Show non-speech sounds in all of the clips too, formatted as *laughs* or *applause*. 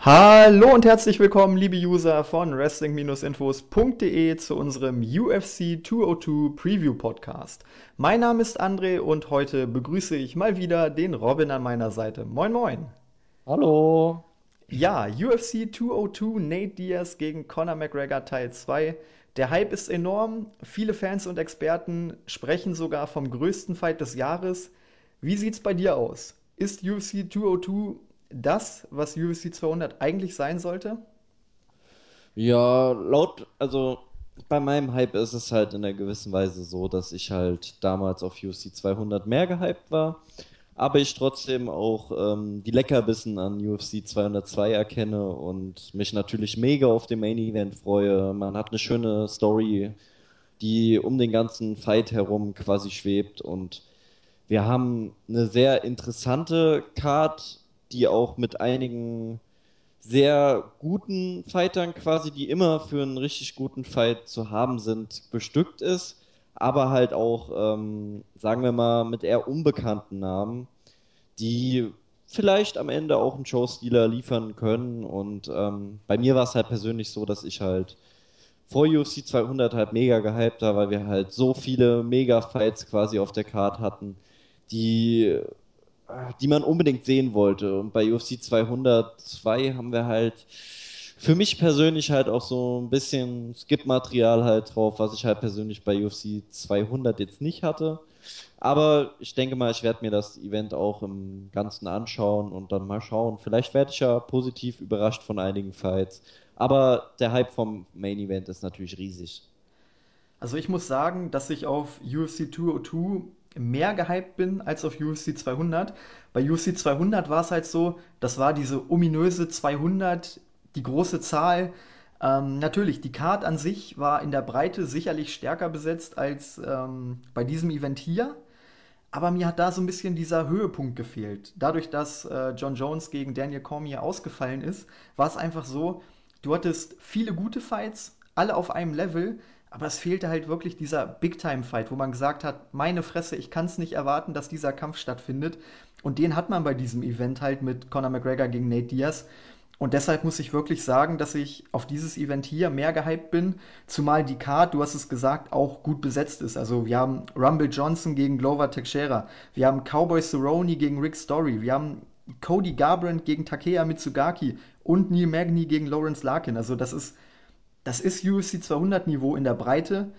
Hallo und herzlich willkommen, liebe User von Wrestling-Infos.de zu unserem UFC 202 Preview Podcast. Mein Name ist André und heute begrüße ich mal wieder den Robin an meiner Seite. Moin, moin. Hallo. Ja, UFC 202 Nate Diaz gegen Conor McGregor Teil 2. Der Hype ist enorm. Viele Fans und Experten sprechen sogar vom größten Fight des Jahres. Wie sieht's bei dir aus? Ist UFC 202 das, was UFC 200 eigentlich sein sollte? Ja, laut, also bei meinem Hype ist es halt in einer gewissen Weise so, dass ich halt damals auf UFC 200 mehr gehypt war, aber ich trotzdem auch ähm, die Leckerbissen an UFC 202 erkenne und mich natürlich mega auf den Main Event freue. Man hat eine schöne Story, die um den ganzen Fight herum quasi schwebt und wir haben eine sehr interessante Card, die auch mit einigen sehr guten Fightern quasi, die immer für einen richtig guten Fight zu haben sind, bestückt ist, aber halt auch, ähm, sagen wir mal, mit eher unbekannten Namen, die vielleicht am Ende auch einen Showstealer liefern können. Und ähm, bei mir war es halt persönlich so, dass ich halt vor UFC 200 halt mega gehypt war, weil wir halt so viele Mega-Fights quasi auf der Card hatten, die die man unbedingt sehen wollte. Und bei UFC 202 haben wir halt für mich persönlich halt auch so ein bisschen Skip-Material halt drauf, was ich halt persönlich bei UFC 200 jetzt nicht hatte. Aber ich denke mal, ich werde mir das Event auch im Ganzen anschauen und dann mal schauen. Vielleicht werde ich ja positiv überrascht von einigen Fights. Aber der Hype vom Main Event ist natürlich riesig. Also ich muss sagen, dass ich auf UFC 202 mehr gehypt bin als auf UFC 200. Bei UFC 200 war es halt so, das war diese ominöse 200, die große Zahl. Ähm, natürlich, die Card an sich war in der Breite sicherlich stärker besetzt als ähm, bei diesem Event hier. Aber mir hat da so ein bisschen dieser Höhepunkt gefehlt. Dadurch, dass äh, John Jones gegen Daniel Cormier ausgefallen ist, war es einfach so, du hattest viele gute Fights, alle auf einem Level, aber es fehlte halt wirklich dieser Big-Time-Fight, wo man gesagt hat, meine Fresse, ich kann es nicht erwarten, dass dieser Kampf stattfindet. Und den hat man bei diesem Event halt mit Conor McGregor gegen Nate Diaz. Und deshalb muss ich wirklich sagen, dass ich auf dieses Event hier mehr gehypt bin, zumal die Card, du hast es gesagt, auch gut besetzt ist. Also wir haben Rumble Johnson gegen Glover Teixeira, wir haben Cowboy Cerrone gegen Rick Story, wir haben Cody Garbrandt gegen Takea Mitsugaki und Neil Magny gegen Lawrence Larkin. Also das ist das ist UFC 200 Niveau in der Breite.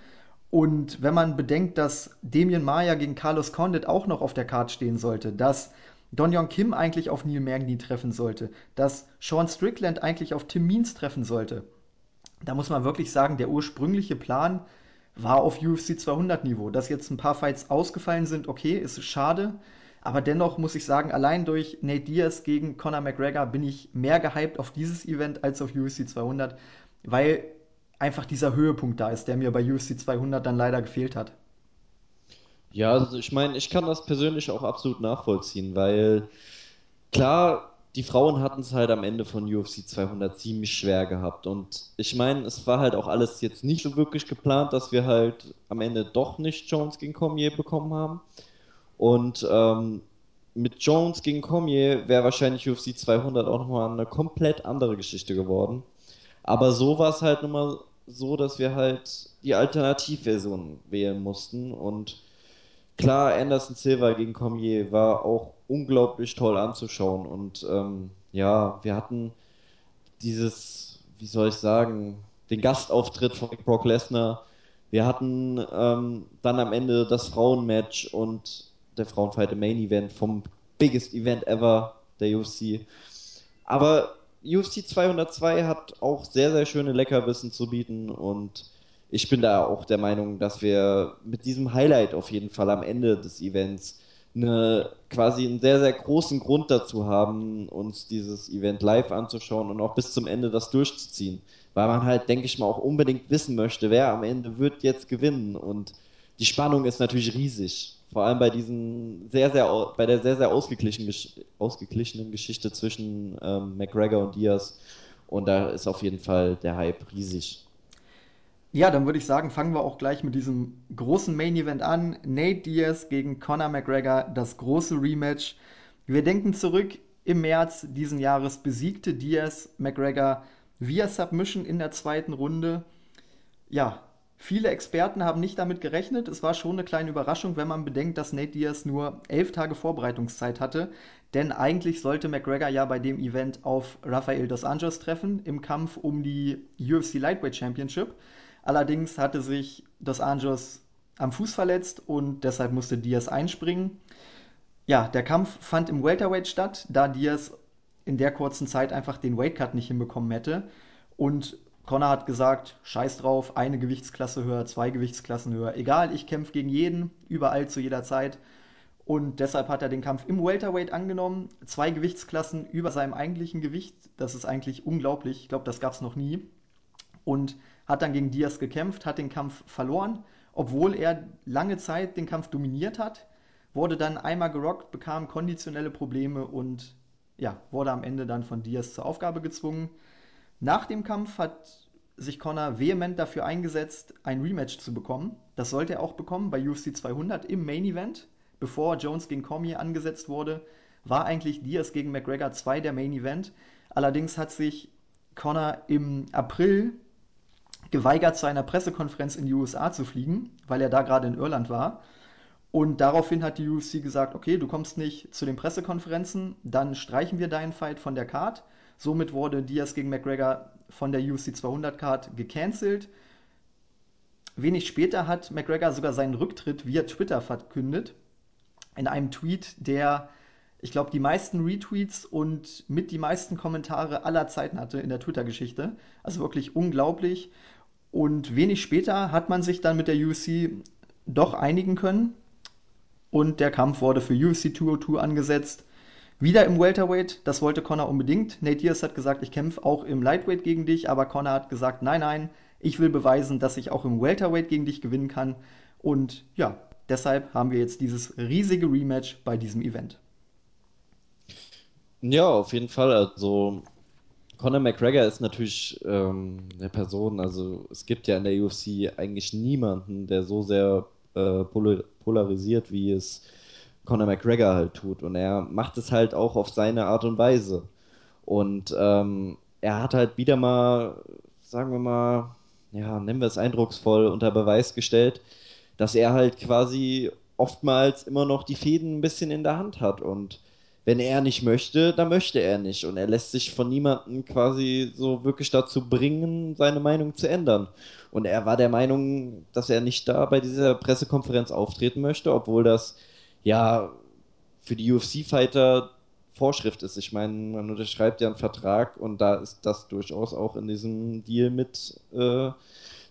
Und wenn man bedenkt, dass Damien Maya gegen Carlos Condit auch noch auf der Karte stehen sollte, dass Don Young Kim eigentlich auf Neil Magny treffen sollte, dass Sean Strickland eigentlich auf Tim Means treffen sollte, da muss man wirklich sagen, der ursprüngliche Plan war auf UFC 200 Niveau. Dass jetzt ein paar Fights ausgefallen sind, okay, ist schade. Aber dennoch muss ich sagen, allein durch Nate Diaz gegen Conor McGregor bin ich mehr gehypt auf dieses Event als auf UFC 200, weil einfach dieser Höhepunkt da ist, der mir bei UFC 200 dann leider gefehlt hat. Ja, also ich meine, ich kann das persönlich auch absolut nachvollziehen, weil klar, die Frauen hatten es halt am Ende von UFC 200 ziemlich schwer gehabt. Und ich meine, es war halt auch alles jetzt nicht so wirklich geplant, dass wir halt am Ende doch nicht Jones gegen Cormier bekommen haben. Und ähm, mit Jones gegen Cormier wäre wahrscheinlich UFC 200 auch nochmal eine komplett andere Geschichte geworden. Aber so war es halt nun mal so, dass wir halt die Alternativversion wählen mussten. Und klar, Anderson Silva gegen Cormier war auch unglaublich toll anzuschauen. Und ähm, ja, wir hatten dieses, wie soll ich sagen, den Gastauftritt von Brock Lesnar. Wir hatten ähm, dann am Ende das Frauenmatch und der Frauenfight im Main Event vom biggest Event ever der UFC. Aber UFC 202 hat auch sehr, sehr schöne Leckerbissen zu bieten und ich bin da auch der Meinung, dass wir mit diesem Highlight auf jeden Fall am Ende des Events eine, quasi einen sehr, sehr großen Grund dazu haben, uns dieses Event live anzuschauen und auch bis zum Ende das durchzuziehen. Weil man halt, denke ich mal, auch unbedingt wissen möchte, wer am Ende wird jetzt gewinnen. Und die Spannung ist natürlich riesig. Vor allem bei diesen sehr, sehr, bei der sehr, sehr ausgeglichenen, ausgeglichenen Geschichte zwischen ähm, McGregor und Diaz. Und da ist auf jeden Fall der Hype riesig. Ja, dann würde ich sagen, fangen wir auch gleich mit diesem großen Main Event an. Nate Diaz gegen Conor McGregor, das große Rematch. Wir denken zurück im März diesen Jahres besiegte Diaz McGregor via Submission in der zweiten Runde. Ja, viele Experten haben nicht damit gerechnet. Es war schon eine kleine Überraschung, wenn man bedenkt, dass Nate Diaz nur elf Tage Vorbereitungszeit hatte. Denn eigentlich sollte McGregor ja bei dem Event auf Rafael dos Anjos treffen im Kampf um die UFC Lightweight Championship. Allerdings hatte sich dos Anjos am Fuß verletzt und deshalb musste Diaz einspringen. Ja, der Kampf fand im Welterweight statt, da Diaz in der kurzen Zeit einfach den Weightcut nicht hinbekommen hätte. Und Connor hat gesagt, scheiß drauf, eine Gewichtsklasse höher, zwei Gewichtsklassen höher. Egal, ich kämpfe gegen jeden, überall zu jeder Zeit. Und deshalb hat er den Kampf im Welterweight angenommen. Zwei Gewichtsklassen über seinem eigentlichen Gewicht. Das ist eigentlich unglaublich. Ich glaube, das gab es noch nie. Und hat dann gegen Diaz gekämpft, hat den Kampf verloren, obwohl er lange Zeit den Kampf dominiert hat. Wurde dann einmal gerockt, bekam konditionelle Probleme und ja, wurde am Ende dann von Diaz zur Aufgabe gezwungen. Nach dem Kampf hat sich Connor vehement dafür eingesetzt, ein Rematch zu bekommen. Das sollte er auch bekommen bei UFC 200 im Main Event. Bevor Jones gegen Cormier angesetzt wurde, war eigentlich Diaz gegen McGregor 2 der Main Event. Allerdings hat sich Connor im April geweigert, zu einer Pressekonferenz in die USA zu fliegen, weil er da gerade in Irland war. Und daraufhin hat die UFC gesagt, okay, du kommst nicht zu den Pressekonferenzen, dann streichen wir deinen Fight von der Card. Somit wurde Diaz gegen McGregor von der UFC 200 Card gecancelt. Wenig später hat McGregor sogar seinen Rücktritt via Twitter verkündet. In einem Tweet, der, ich glaube, die meisten Retweets und mit die meisten Kommentare aller Zeiten hatte in der Twitter-Geschichte. Also wirklich unglaublich. Und wenig später hat man sich dann mit der UFC doch einigen können und der Kampf wurde für UFC 202 angesetzt. Wieder im Welterweight, das wollte Connor unbedingt. Nate Diaz hat gesagt, ich kämpfe auch im Lightweight gegen dich, aber Connor hat gesagt, nein, nein, ich will beweisen, dass ich auch im Welterweight gegen dich gewinnen kann. Und ja, deshalb haben wir jetzt dieses riesige Rematch bei diesem Event. Ja, auf jeden Fall. Also Conor McGregor ist natürlich ähm, eine Person, also es gibt ja in der UFC eigentlich niemanden, der so sehr äh, polarisiert, wie es Conor McGregor halt tut. Und er macht es halt auch auf seine Art und Weise. Und ähm, er hat halt wieder mal, sagen wir mal, ja, nennen wir es eindrucksvoll unter Beweis gestellt, dass er halt quasi oftmals immer noch die Fäden ein bisschen in der Hand hat. Und wenn er nicht möchte, dann möchte er nicht. Und er lässt sich von niemandem quasi so wirklich dazu bringen, seine Meinung zu ändern. Und er war der Meinung, dass er nicht da bei dieser Pressekonferenz auftreten möchte, obwohl das ja für die UFC-Fighter Vorschrift ist. Ich meine, man unterschreibt ja einen Vertrag und da ist das durchaus auch in diesem Deal mit äh,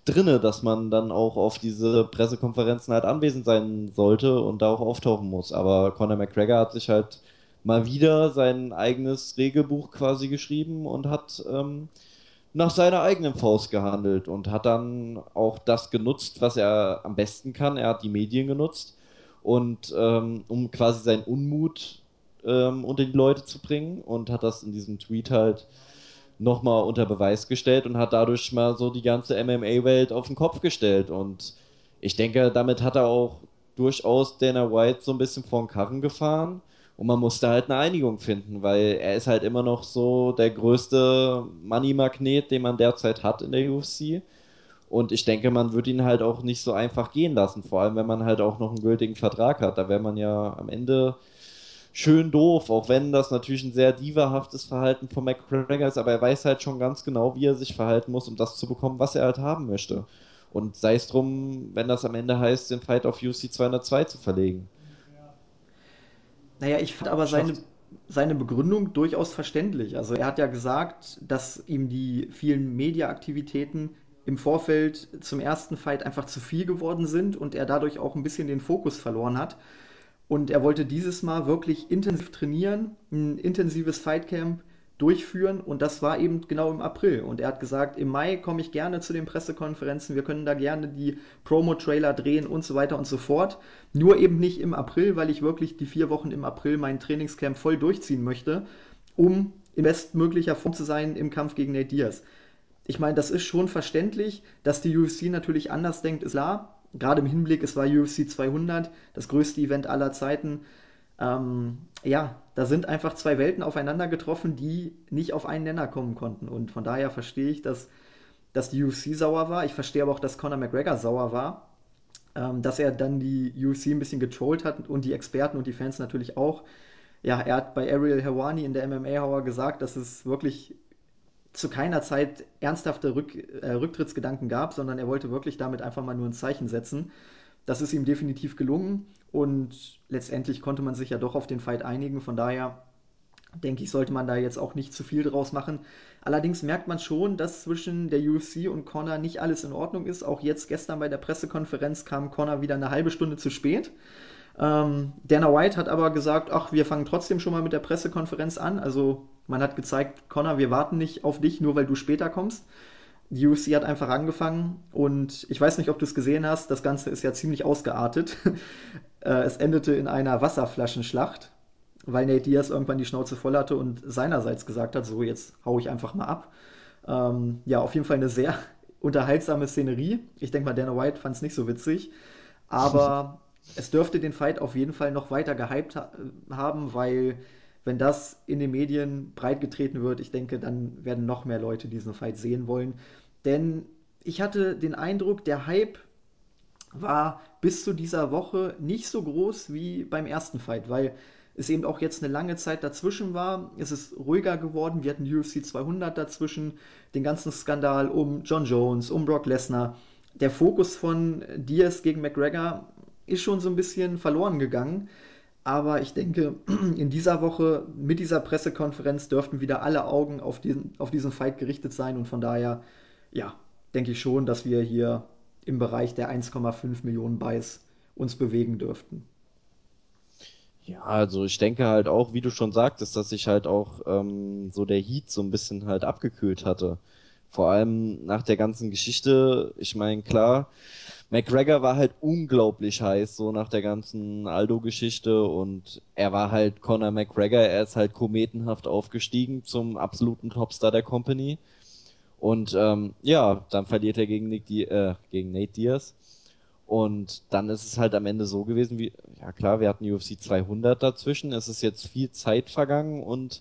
drinne, dass man dann auch auf diese Pressekonferenzen halt anwesend sein sollte und da auch auftauchen muss. Aber Conor McGregor hat sich halt mal wieder sein eigenes Regelbuch quasi geschrieben und hat ähm, nach seiner eigenen Faust gehandelt und hat dann auch das genutzt, was er am besten kann. Er hat die Medien genutzt und ähm, um quasi seinen Unmut ähm, unter die Leute zu bringen und hat das in diesem Tweet halt nochmal unter Beweis gestellt und hat dadurch mal so die ganze MMA-Welt auf den Kopf gestellt. Und ich denke, damit hat er auch durchaus Dana White so ein bisschen vor den Karren gefahren. Und man musste halt eine Einigung finden, weil er ist halt immer noch so der größte Money-Magnet, den man derzeit hat in der UFC. Und ich denke, man wird ihn halt auch nicht so einfach gehen lassen, vor allem wenn man halt auch noch einen gültigen Vertrag hat. Da wäre man ja am Ende schön doof, auch wenn das natürlich ein sehr divahaftes Verhalten von McGregor ist, aber er weiß halt schon ganz genau, wie er sich verhalten muss, um das zu bekommen, was er halt haben möchte. Und sei es drum, wenn das am Ende heißt, den Fight auf UC 202 zu verlegen. Naja, ich fand aber seine, seine Begründung durchaus verständlich. Also er hat ja gesagt, dass ihm die vielen Mediaaktivitäten im Vorfeld zum ersten Fight einfach zu viel geworden sind und er dadurch auch ein bisschen den Fokus verloren hat. Und er wollte dieses Mal wirklich intensiv trainieren, ein intensives Fightcamp durchführen und das war eben genau im April. Und er hat gesagt, im Mai komme ich gerne zu den Pressekonferenzen, wir können da gerne die Promo-Trailer drehen und so weiter und so fort. Nur eben nicht im April, weil ich wirklich die vier Wochen im April mein Trainingscamp voll durchziehen möchte, um in bestmöglicher Form zu sein im Kampf gegen Nate Diaz. Ich meine, das ist schon verständlich, dass die UFC natürlich anders denkt, ist klar. Gerade im Hinblick, es war UFC 200, das größte Event aller Zeiten. Ähm, ja, da sind einfach zwei Welten aufeinander getroffen, die nicht auf einen Nenner kommen konnten. Und von daher verstehe ich, dass, dass die UFC sauer war. Ich verstehe aber auch, dass Conor McGregor sauer war, ähm, dass er dann die UFC ein bisschen getrollt hat und die Experten und die Fans natürlich auch. Ja, er hat bei Ariel Helwani in der MMA-Hour gesagt, dass es wirklich zu keiner Zeit ernsthafte Rück, äh, Rücktrittsgedanken gab, sondern er wollte wirklich damit einfach mal nur ein Zeichen setzen. Das ist ihm definitiv gelungen und letztendlich konnte man sich ja doch auf den Fight einigen. Von daher denke ich, sollte man da jetzt auch nicht zu viel draus machen. Allerdings merkt man schon, dass zwischen der UFC und Connor nicht alles in Ordnung ist. Auch jetzt gestern bei der Pressekonferenz kam Connor wieder eine halbe Stunde zu spät. Ähm, Dana White hat aber gesagt, ach, wir fangen trotzdem schon mal mit der Pressekonferenz an. Also man hat gezeigt, Connor, wir warten nicht auf dich, nur weil du später kommst. Die UFC hat einfach angefangen und ich weiß nicht, ob du es gesehen hast, das Ganze ist ja ziemlich ausgeartet. *laughs* Äh, es endete in einer Wasserflaschenschlacht, weil Nate Diaz irgendwann die Schnauze voll hatte und seinerseits gesagt hat, so jetzt hau ich einfach mal ab. Ähm, ja, auf jeden Fall eine sehr *laughs* unterhaltsame Szenerie. Ich denke mal, Dana White fand es nicht so witzig, aber *laughs* es dürfte den Fight auf jeden Fall noch weiter gehypt ha haben, weil wenn das in den Medien breitgetreten wird, ich denke, dann werden noch mehr Leute diesen Fight sehen wollen. Denn ich hatte den Eindruck, der Hype war bis zu dieser Woche nicht so groß wie beim ersten Fight, weil es eben auch jetzt eine lange Zeit dazwischen war. Es ist ruhiger geworden. Wir hatten UFC 200 dazwischen, den ganzen Skandal um John Jones, um Brock Lesnar. Der Fokus von Diaz gegen McGregor ist schon so ein bisschen verloren gegangen. Aber ich denke, *clears throat* in dieser Woche mit dieser Pressekonferenz dürften wieder alle Augen auf diesen, auf diesen Fight gerichtet sein. Und von daher, ja, denke ich schon, dass wir hier im Bereich der 1,5 Millionen Buys uns bewegen dürften. Ja, also ich denke halt auch, wie du schon sagtest, dass sich halt auch ähm, so der Heat so ein bisschen halt abgekühlt hatte. Vor allem nach der ganzen Geschichte. Ich meine, klar, McGregor war halt unglaublich heiß, so nach der ganzen Aldo-Geschichte und er war halt Conor McGregor, er ist halt kometenhaft aufgestiegen zum absoluten Topstar der Company. Und ähm, ja, dann verliert er gegen, Nick Di äh, gegen Nate Diaz. Und dann ist es halt am Ende so gewesen, wie, ja klar, wir hatten UFC 200 dazwischen, es ist jetzt viel Zeit vergangen und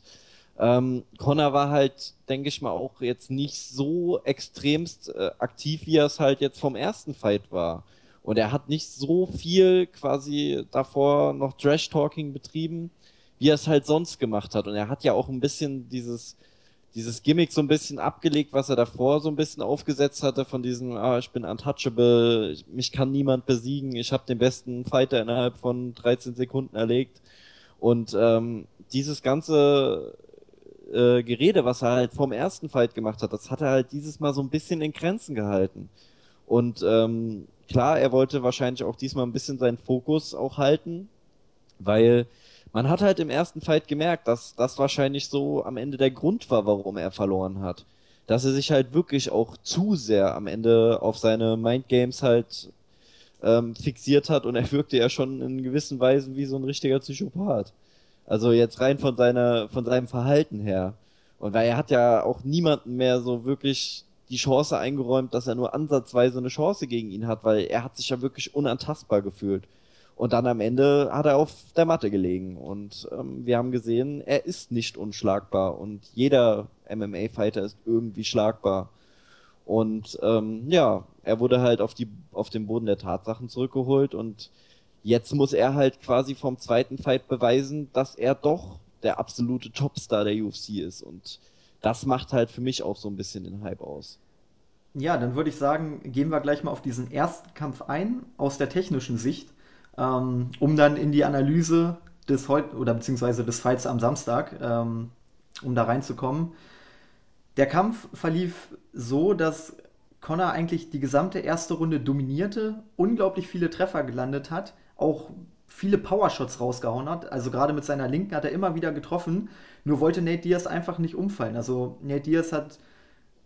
ähm, Connor war halt, denke ich mal, auch jetzt nicht so extremst äh, aktiv, wie er es halt jetzt vom ersten Fight war. Und er hat nicht so viel quasi davor noch Trash-Talking betrieben, wie er es halt sonst gemacht hat. Und er hat ja auch ein bisschen dieses, dieses Gimmick so ein bisschen abgelegt, was er davor so ein bisschen aufgesetzt hatte, von diesem, ah, ich bin untouchable, mich kann niemand besiegen, ich habe den besten Fighter innerhalb von 13 Sekunden erlegt. Und ähm, dieses ganze äh, Gerede, was er halt vom ersten Fight gemacht hat, das hat er halt dieses Mal so ein bisschen in Grenzen gehalten. Und ähm, klar, er wollte wahrscheinlich auch diesmal ein bisschen seinen Fokus auch halten, weil man hat halt im ersten Fight gemerkt, dass das wahrscheinlich so am Ende der Grund war, warum er verloren hat. Dass er sich halt wirklich auch zu sehr am Ende auf seine Mindgames halt ähm, fixiert hat und er wirkte ja schon in gewissen Weisen wie so ein richtiger Psychopath. Also jetzt rein von seiner, von seinem Verhalten her. Und weil er hat ja auch niemanden mehr so wirklich die Chance eingeräumt, dass er nur ansatzweise eine Chance gegen ihn hat, weil er hat sich ja wirklich unantastbar gefühlt. Und dann am Ende hat er auf der Matte gelegen. Und ähm, wir haben gesehen, er ist nicht unschlagbar. Und jeder MMA-Fighter ist irgendwie schlagbar. Und ähm, ja, er wurde halt auf, die, auf den Boden der Tatsachen zurückgeholt und Jetzt muss er halt quasi vom zweiten Fight beweisen, dass er doch der absolute Topstar der UFC ist. Und das macht halt für mich auch so ein bisschen den Hype aus. Ja, dann würde ich sagen, gehen wir gleich mal auf diesen ersten Kampf ein, aus der technischen Sicht, ähm, um dann in die Analyse des heute oder beziehungsweise des Fights am Samstag, ähm, um da reinzukommen. Der Kampf verlief so, dass Connor eigentlich die gesamte erste Runde dominierte, unglaublich viele Treffer gelandet hat, auch viele Powershots rausgehauen hat. Also gerade mit seiner Linken hat er immer wieder getroffen. Nur wollte Nate Diaz einfach nicht umfallen. Also Nate Diaz hat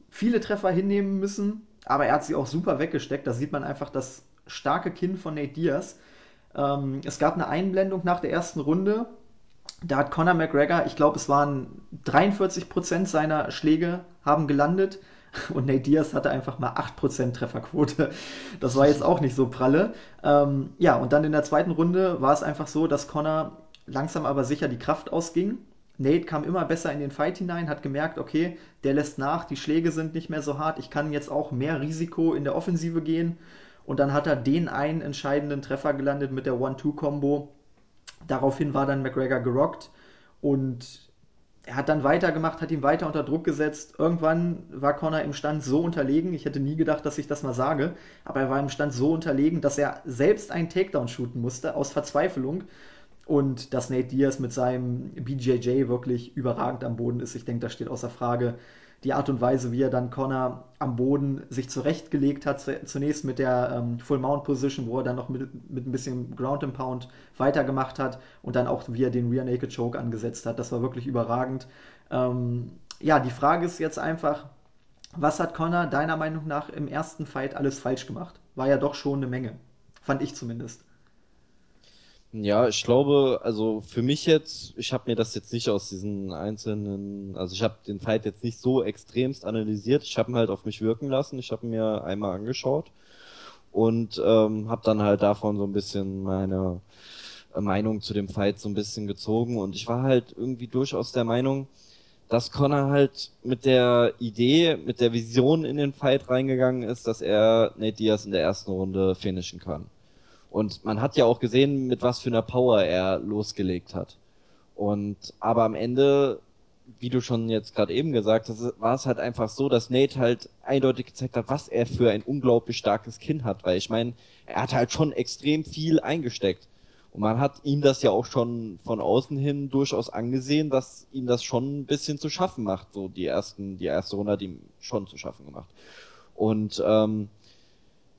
viele Treffer hinnehmen müssen, aber er hat sie auch super weggesteckt. Da sieht man einfach das starke Kinn von Nate Diaz. Ähm, es gab eine Einblendung nach der ersten Runde. Da hat Conor McGregor, ich glaube, es waren 43% seiner Schläge haben gelandet. *laughs* Und Nate Diaz hatte einfach mal 8% Trefferquote. Das war jetzt auch nicht so pralle. Ähm, ja, und dann in der zweiten Runde war es einfach so, dass Connor langsam aber sicher die Kraft ausging. Nate kam immer besser in den Fight hinein, hat gemerkt, okay, der lässt nach, die Schläge sind nicht mehr so hart, ich kann jetzt auch mehr Risiko in der Offensive gehen. Und dann hat er den einen entscheidenden Treffer gelandet mit der One-Two-Kombo. Daraufhin war dann McGregor gerockt und er hat dann weitergemacht, hat ihn weiter unter Druck gesetzt. Irgendwann war Connor im Stand so unterlegen, ich hätte nie gedacht, dass ich das mal sage, aber er war im Stand so unterlegen, dass er selbst einen Takedown shooten musste, aus Verzweiflung. Und dass Nate Diaz mit seinem BJJ wirklich überragend am Boden ist, ich denke, das steht außer Frage. Die Art und Weise, wie er dann Connor am Boden sich zurechtgelegt hat, zunächst mit der ähm, Full Mount Position, wo er dann noch mit, mit ein bisschen Ground and Pound weitergemacht hat und dann auch, wie er den Rear Naked Choke angesetzt hat. Das war wirklich überragend. Ähm, ja, die Frage ist jetzt einfach, was hat Connor deiner Meinung nach im ersten Fight alles falsch gemacht? War ja doch schon eine Menge. Fand ich zumindest. Ja, ich glaube, also für mich jetzt, ich habe mir das jetzt nicht aus diesen einzelnen, also ich habe den Fight jetzt nicht so extremst analysiert. Ich habe ihn halt auf mich wirken lassen. Ich habe mir einmal angeschaut und ähm, habe dann halt davon so ein bisschen meine äh, Meinung zu dem Fight so ein bisschen gezogen und ich war halt irgendwie durchaus der Meinung, dass Connor halt mit der Idee, mit der Vision in den Fight reingegangen ist, dass er Nate Diaz in der ersten Runde finishen kann. Und man hat ja auch gesehen, mit was für einer Power er losgelegt hat. Und aber am Ende, wie du schon jetzt gerade eben gesagt hast, war es halt einfach so, dass Nate halt eindeutig gezeigt hat, was er für ein unglaublich starkes Kinn hat. Weil ich meine, er hat halt schon extrem viel eingesteckt. Und man hat ihm das ja auch schon von außen hin durchaus angesehen, dass ihm das schon ein bisschen zu schaffen macht. So die ersten, die erste Runde hat ihm schon zu schaffen gemacht. Und ähm,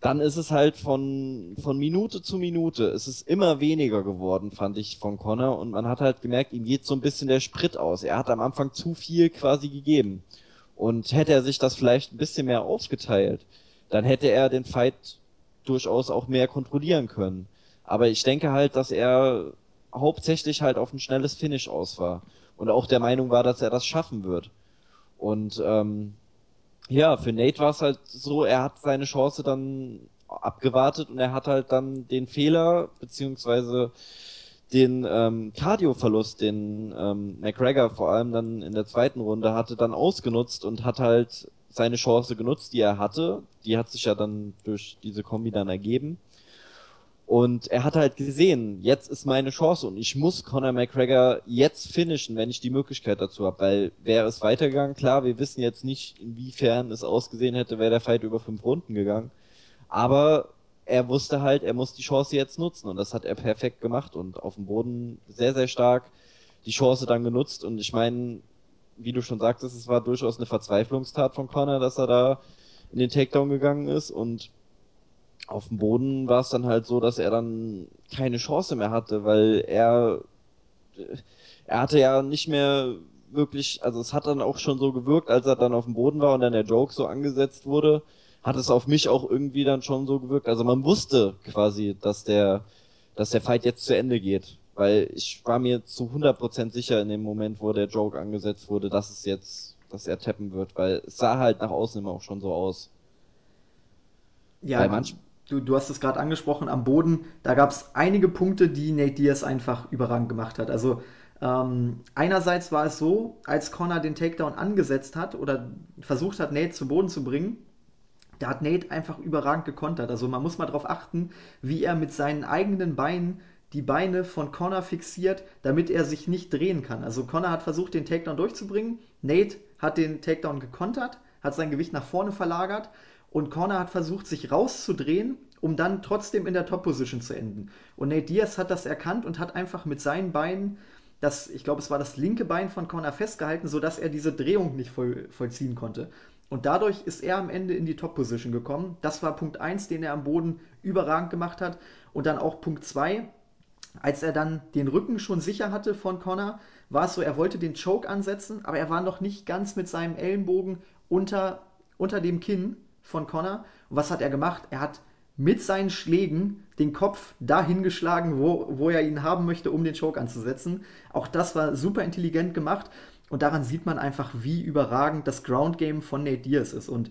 dann ist es halt von, von Minute zu Minute, es ist immer weniger geworden, fand ich, von Connor. Und man hat halt gemerkt, ihm geht so ein bisschen der Sprit aus. Er hat am Anfang zu viel quasi gegeben. Und hätte er sich das vielleicht ein bisschen mehr aufgeteilt, dann hätte er den Fight durchaus auch mehr kontrollieren können. Aber ich denke halt, dass er hauptsächlich halt auf ein schnelles Finish aus war. Und auch der Meinung war, dass er das schaffen wird. Und ähm, ja, für Nate war es halt so, er hat seine Chance dann abgewartet und er hat halt dann den Fehler, beziehungsweise den ähm, Cardio-Verlust, den ähm, McGregor vor allem dann in der zweiten Runde hatte, dann ausgenutzt und hat halt seine Chance genutzt, die er hatte. Die hat sich ja dann durch diese Kombi dann ergeben. Und er hat halt gesehen, jetzt ist meine Chance und ich muss Conor McGregor jetzt finishen, wenn ich die Möglichkeit dazu habe. Weil wäre es weitergegangen, klar, wir wissen jetzt nicht, inwiefern es ausgesehen hätte, wäre der Fight über fünf Runden gegangen. Aber er wusste halt, er muss die Chance jetzt nutzen und das hat er perfekt gemacht und auf dem Boden sehr, sehr stark die Chance dann genutzt. Und ich meine, wie du schon sagtest, es war durchaus eine Verzweiflungstat von Conor, dass er da in den Takedown gegangen ist und auf dem Boden war es dann halt so, dass er dann keine Chance mehr hatte, weil er er hatte ja nicht mehr wirklich, also es hat dann auch schon so gewirkt, als er dann auf dem Boden war und dann der Joke so angesetzt wurde, hat es auf mich auch irgendwie dann schon so gewirkt. Also man wusste quasi, dass der, dass der Fight jetzt zu Ende geht. Weil ich war mir zu 100% sicher in dem Moment, wo der Joke angesetzt wurde, dass es jetzt, dass er tappen wird, weil es sah halt nach außen immer auch schon so aus. Ja, Weil manch, du, du hast es gerade angesprochen, am Boden, da gab es einige Punkte, die Nate Diaz einfach überragend gemacht hat. Also ähm, einerseits war es so, als Connor den Takedown angesetzt hat oder versucht hat, Nate zu Boden zu bringen, da hat Nate einfach überragend gekontert. Also man muss mal darauf achten, wie er mit seinen eigenen Beinen die Beine von Connor fixiert, damit er sich nicht drehen kann. Also Connor hat versucht, den Takedown durchzubringen. Nate hat den Takedown gekontert, hat sein Gewicht nach vorne verlagert und Corner hat versucht, sich rauszudrehen, um dann trotzdem in der Top-Position zu enden. Und Nate Diaz hat das erkannt und hat einfach mit seinen Beinen, das, ich glaube, es war das linke Bein von Corner festgehalten, sodass er diese Drehung nicht voll, vollziehen konnte. Und dadurch ist er am Ende in die Top-Position gekommen. Das war Punkt 1, den er am Boden überragend gemacht hat. Und dann auch Punkt 2, als er dann den Rücken schon sicher hatte von Connor, war es so, er wollte den Choke ansetzen, aber er war noch nicht ganz mit seinem Ellenbogen unter, unter dem Kinn von Connor. Und was hat er gemacht? Er hat mit seinen Schlägen den Kopf dahin geschlagen, wo, wo er ihn haben möchte, um den Choke anzusetzen. Auch das war super intelligent gemacht. Und daran sieht man einfach, wie überragend das Ground Game von Nate Diaz ist. Und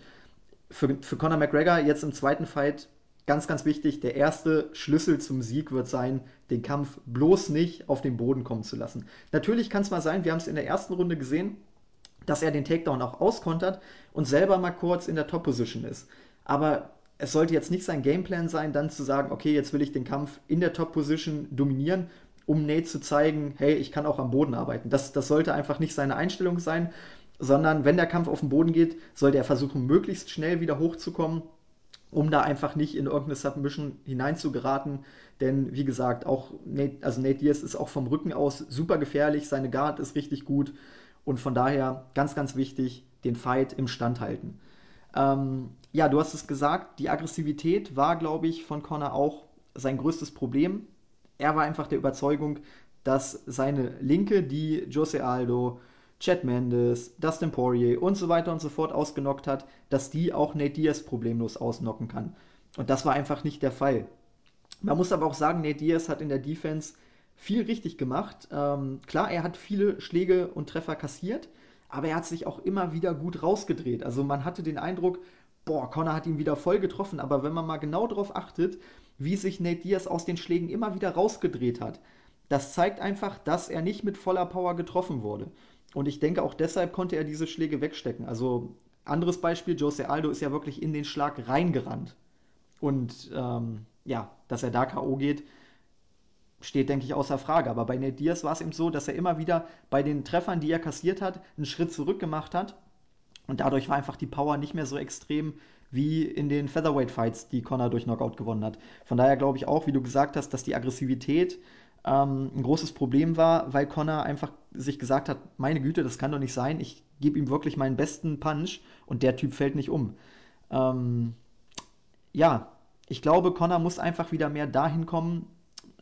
für, für Conor McGregor jetzt im zweiten Fight ganz, ganz wichtig, der erste Schlüssel zum Sieg wird sein, den Kampf bloß nicht auf den Boden kommen zu lassen. Natürlich kann es mal sein, wir haben es in der ersten Runde gesehen, dass er den Takedown auch auskontert und selber mal kurz in der Top-Position ist. Aber es sollte jetzt nicht sein Gameplan sein, dann zu sagen, okay, jetzt will ich den Kampf in der Top-Position dominieren, um Nate zu zeigen, hey, ich kann auch am Boden arbeiten. Das, das sollte einfach nicht seine Einstellung sein, sondern wenn der Kampf auf den Boden geht, sollte er versuchen, möglichst schnell wieder hochzukommen um da einfach nicht in irgendeine Submission hineinzugeraten. Denn wie gesagt, auch Nate, also Nate Diaz ist auch vom Rücken aus super gefährlich, seine Guard ist richtig gut und von daher ganz, ganz wichtig, den Fight im Stand halten. Ähm, ja, du hast es gesagt, die Aggressivität war, glaube ich, von Connor auch sein größtes Problem. Er war einfach der Überzeugung, dass seine Linke, die Jose Aldo, Chad Mendes, Dustin Poirier und so weiter und so fort ausgenockt hat, dass die auch Nate Diaz problemlos ausnocken kann. Und das war einfach nicht der Fall. Man muss aber auch sagen, Nate Diaz hat in der Defense viel richtig gemacht. Ähm, klar, er hat viele Schläge und Treffer kassiert, aber er hat sich auch immer wieder gut rausgedreht. Also man hatte den Eindruck, boah, Connor hat ihn wieder voll getroffen, aber wenn man mal genau darauf achtet, wie sich Nate Diaz aus den Schlägen immer wieder rausgedreht hat, das zeigt einfach, dass er nicht mit voller Power getroffen wurde. Und ich denke, auch deshalb konnte er diese Schläge wegstecken. Also, anderes Beispiel: Jose Aldo ist ja wirklich in den Schlag reingerannt. Und ähm, ja, dass er da K.O. geht, steht, denke ich, außer Frage. Aber bei Nate Diaz war es eben so, dass er immer wieder bei den Treffern, die er kassiert hat, einen Schritt zurück gemacht hat. Und dadurch war einfach die Power nicht mehr so extrem wie in den Featherweight-Fights, die Connor durch Knockout gewonnen hat. Von daher glaube ich auch, wie du gesagt hast, dass die Aggressivität ähm, ein großes Problem war, weil Connor einfach sich gesagt hat, meine Güte, das kann doch nicht sein, ich gebe ihm wirklich meinen besten Punch und der Typ fällt nicht um. Ähm, ja, ich glaube, Connor muss einfach wieder mehr dahin kommen,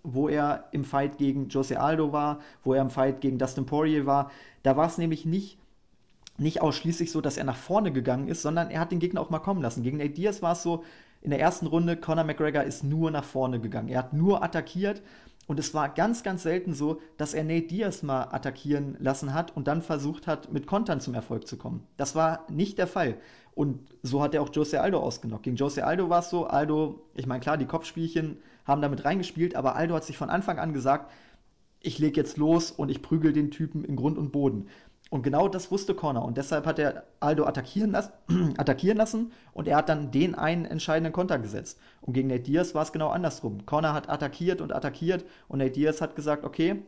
wo er im Fight gegen Jose Aldo war, wo er im Fight gegen Dustin Poirier war. Da war es nämlich nicht, nicht ausschließlich so, dass er nach vorne gegangen ist, sondern er hat den Gegner auch mal kommen lassen. Gegen Nate Diaz war es so, in der ersten Runde, Conor McGregor ist nur nach vorne gegangen. Er hat nur attackiert und es war ganz, ganz selten so, dass er Nate Diaz mal attackieren lassen hat und dann versucht hat, mit Kontern zum Erfolg zu kommen. Das war nicht der Fall. Und so hat er auch Jose Aldo ausgenockt. Gegen Jose Aldo war es so, Aldo, ich meine, klar, die Kopfspielchen haben damit reingespielt, aber Aldo hat sich von Anfang an gesagt, ich lege jetzt los und ich prügel den Typen in Grund und Boden. Und genau das wusste Connor. Und deshalb hat er Aldo attackieren, las *clears throat* attackieren lassen und er hat dann den einen entscheidenden Konter gesetzt. Und gegen Nate Diaz war es genau andersrum. Connor hat attackiert und attackiert und Nate Diaz hat gesagt, okay,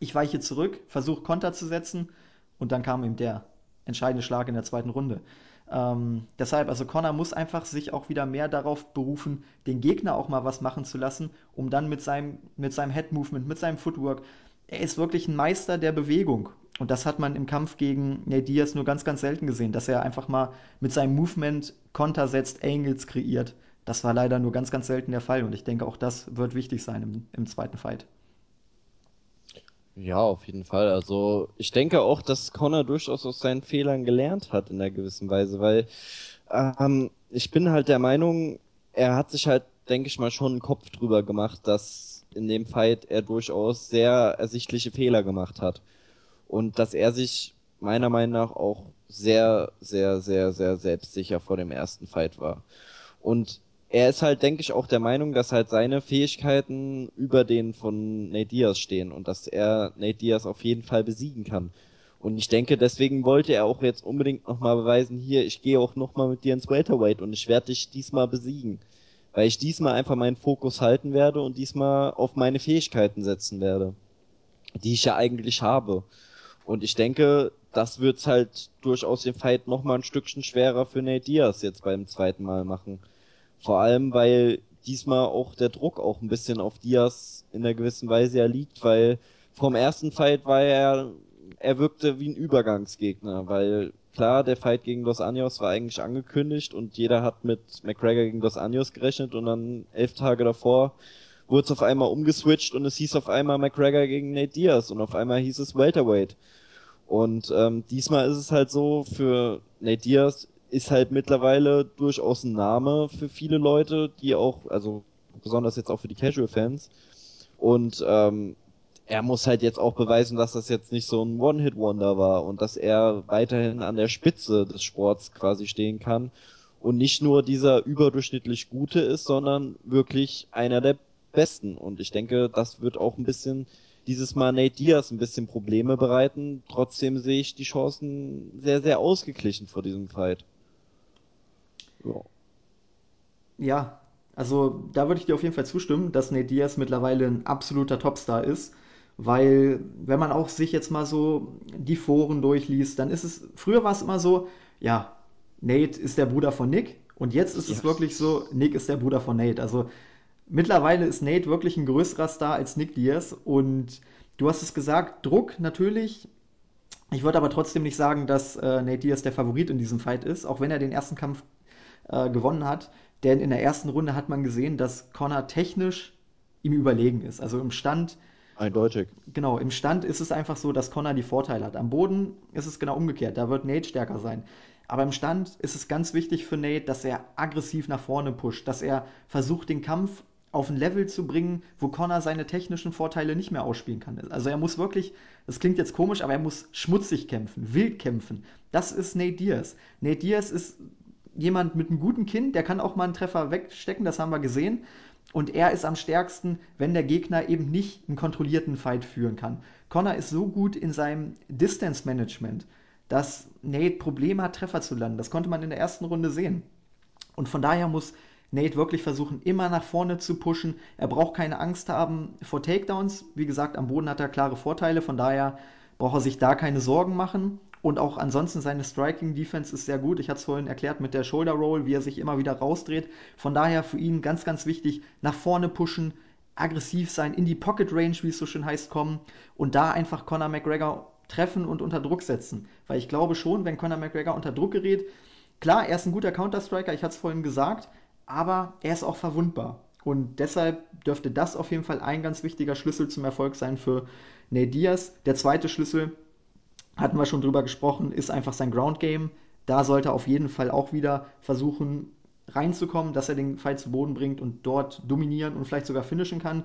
ich weiche zurück, versuche Konter zu setzen und dann kam ihm der entscheidende Schlag in der zweiten Runde. Ähm, deshalb, also Connor muss einfach sich auch wieder mehr darauf berufen, den Gegner auch mal was machen zu lassen, um dann mit seinem, mit seinem Head Movement, mit seinem Footwork, er ist wirklich ein Meister der Bewegung. Und das hat man im Kampf gegen Nate Diaz nur ganz, ganz selten gesehen, dass er einfach mal mit seinem Movement Konter setzt, Angles kreiert. Das war leider nur ganz, ganz selten der Fall. Und ich denke, auch das wird wichtig sein im, im zweiten Fight. Ja, auf jeden Fall. Also ich denke auch, dass Connor durchaus aus seinen Fehlern gelernt hat in einer gewissen Weise, weil ähm, ich bin halt der Meinung, er hat sich halt, denke ich mal, schon einen Kopf drüber gemacht, dass in dem Fight er durchaus sehr ersichtliche Fehler gemacht hat und dass er sich meiner Meinung nach auch sehr, sehr, sehr, sehr selbstsicher vor dem ersten Fight war. Und er ist halt, denke ich, auch der Meinung, dass halt seine Fähigkeiten über den von Nate Diaz stehen und dass er Nate Diaz auf jeden Fall besiegen kann. Und ich denke, deswegen wollte er auch jetzt unbedingt nochmal beweisen, hier, ich gehe auch nochmal mit dir ins Welterweight und ich werde dich diesmal besiegen. Weil ich diesmal einfach meinen Fokus halten werde und diesmal auf meine Fähigkeiten setzen werde. Die ich ja eigentlich habe. Und ich denke, das wird's halt durchaus den Fight noch mal ein Stückchen schwerer für Nate Diaz jetzt beim zweiten Mal machen. Vor allem, weil diesmal auch der Druck auch ein bisschen auf Diaz in einer gewissen Weise ja liegt, weil vom ersten Fight war er, er wirkte wie ein Übergangsgegner, weil klar, der Fight gegen Los Anjos war eigentlich angekündigt und jeder hat mit McGregor gegen Los Anjos gerechnet und dann elf Tage davor wurde es auf einmal umgeswitcht und es hieß auf einmal McGregor gegen Nate Diaz und auf einmal hieß es Welterweight. Und ähm, diesmal ist es halt so, für Nate Diaz ist halt mittlerweile durchaus ein Name für viele Leute, die auch, also besonders jetzt auch für die Casual-Fans. Und ähm, er muss halt jetzt auch beweisen, dass das jetzt nicht so ein One-Hit-Wonder war und dass er weiterhin an der Spitze des Sports quasi stehen kann und nicht nur dieser überdurchschnittlich Gute ist, sondern wirklich einer der Besten. Und ich denke, das wird auch ein bisschen dieses Mal Nate Diaz ein bisschen Probleme bereiten. Trotzdem sehe ich die Chancen sehr, sehr ausgeglichen vor diesem Fight. Ja. Ja, also da würde ich dir auf jeden Fall zustimmen, dass Nate Diaz mittlerweile ein absoluter Topstar ist. Weil, wenn man auch sich jetzt mal so die Foren durchliest, dann ist es, früher war es immer so, ja, Nate ist der Bruder von Nick und jetzt ist Ja. es wirklich so, Nick ist der Bruder von Nate. Also mittlerweile ist Nate wirklich ein größerer Star als Nick Diaz und du hast es gesagt, Druck natürlich. Ich würde aber trotzdem nicht sagen, dass äh, Nate Diaz der Favorit in diesem Fight ist, auch wenn er den ersten Kampf äh, gewonnen hat. Denn in der ersten Runde hat man gesehen, dass Connor technisch ihm überlegen ist. Also im Stand Eindeutig. Genau, im Stand ist es einfach so, dass Connor die Vorteile hat. Am Boden ist es genau umgekehrt. Da wird Nate stärker sein. Aber im Stand ist es ganz wichtig für Nate, dass er aggressiv nach vorne pusht, dass er versucht, den Kampf auf ein Level zu bringen, wo Connor seine technischen Vorteile nicht mehr ausspielen kann. Also er muss wirklich, das klingt jetzt komisch, aber er muss schmutzig kämpfen, wild kämpfen. Das ist Nate Diaz. Nate Diaz ist jemand mit einem guten Kinn, der kann auch mal einen Treffer wegstecken, das haben wir gesehen. Und er ist am stärksten, wenn der Gegner eben nicht einen kontrollierten Fight führen kann. Connor ist so gut in seinem Distance Management, dass Nate Probleme hat, Treffer zu landen. Das konnte man in der ersten Runde sehen. Und von daher muss Nate wirklich versuchen, immer nach vorne zu pushen. Er braucht keine Angst haben vor Takedowns. Wie gesagt, am Boden hat er klare Vorteile. Von daher braucht er sich da keine Sorgen machen. Und auch ansonsten seine Striking Defense ist sehr gut. Ich hatte es vorhin erklärt mit der Shoulder Roll, wie er sich immer wieder rausdreht. Von daher für ihn ganz, ganz wichtig, nach vorne pushen, aggressiv sein, in die Pocket Range, wie es so schön heißt, kommen und da einfach Conor McGregor treffen und unter Druck setzen. Weil ich glaube schon, wenn Conor McGregor unter Druck gerät, klar, er ist ein guter Counter-Striker, ich hatte es vorhin gesagt, aber er ist auch verwundbar. Und deshalb dürfte das auf jeden Fall ein ganz wichtiger Schlüssel zum Erfolg sein für Nate Diaz. Der zweite Schlüssel, hatten wir schon drüber gesprochen, ist einfach sein Ground Game. Da sollte er auf jeden Fall auch wieder versuchen reinzukommen, dass er den Fight zu Boden bringt und dort dominieren und vielleicht sogar finishen kann.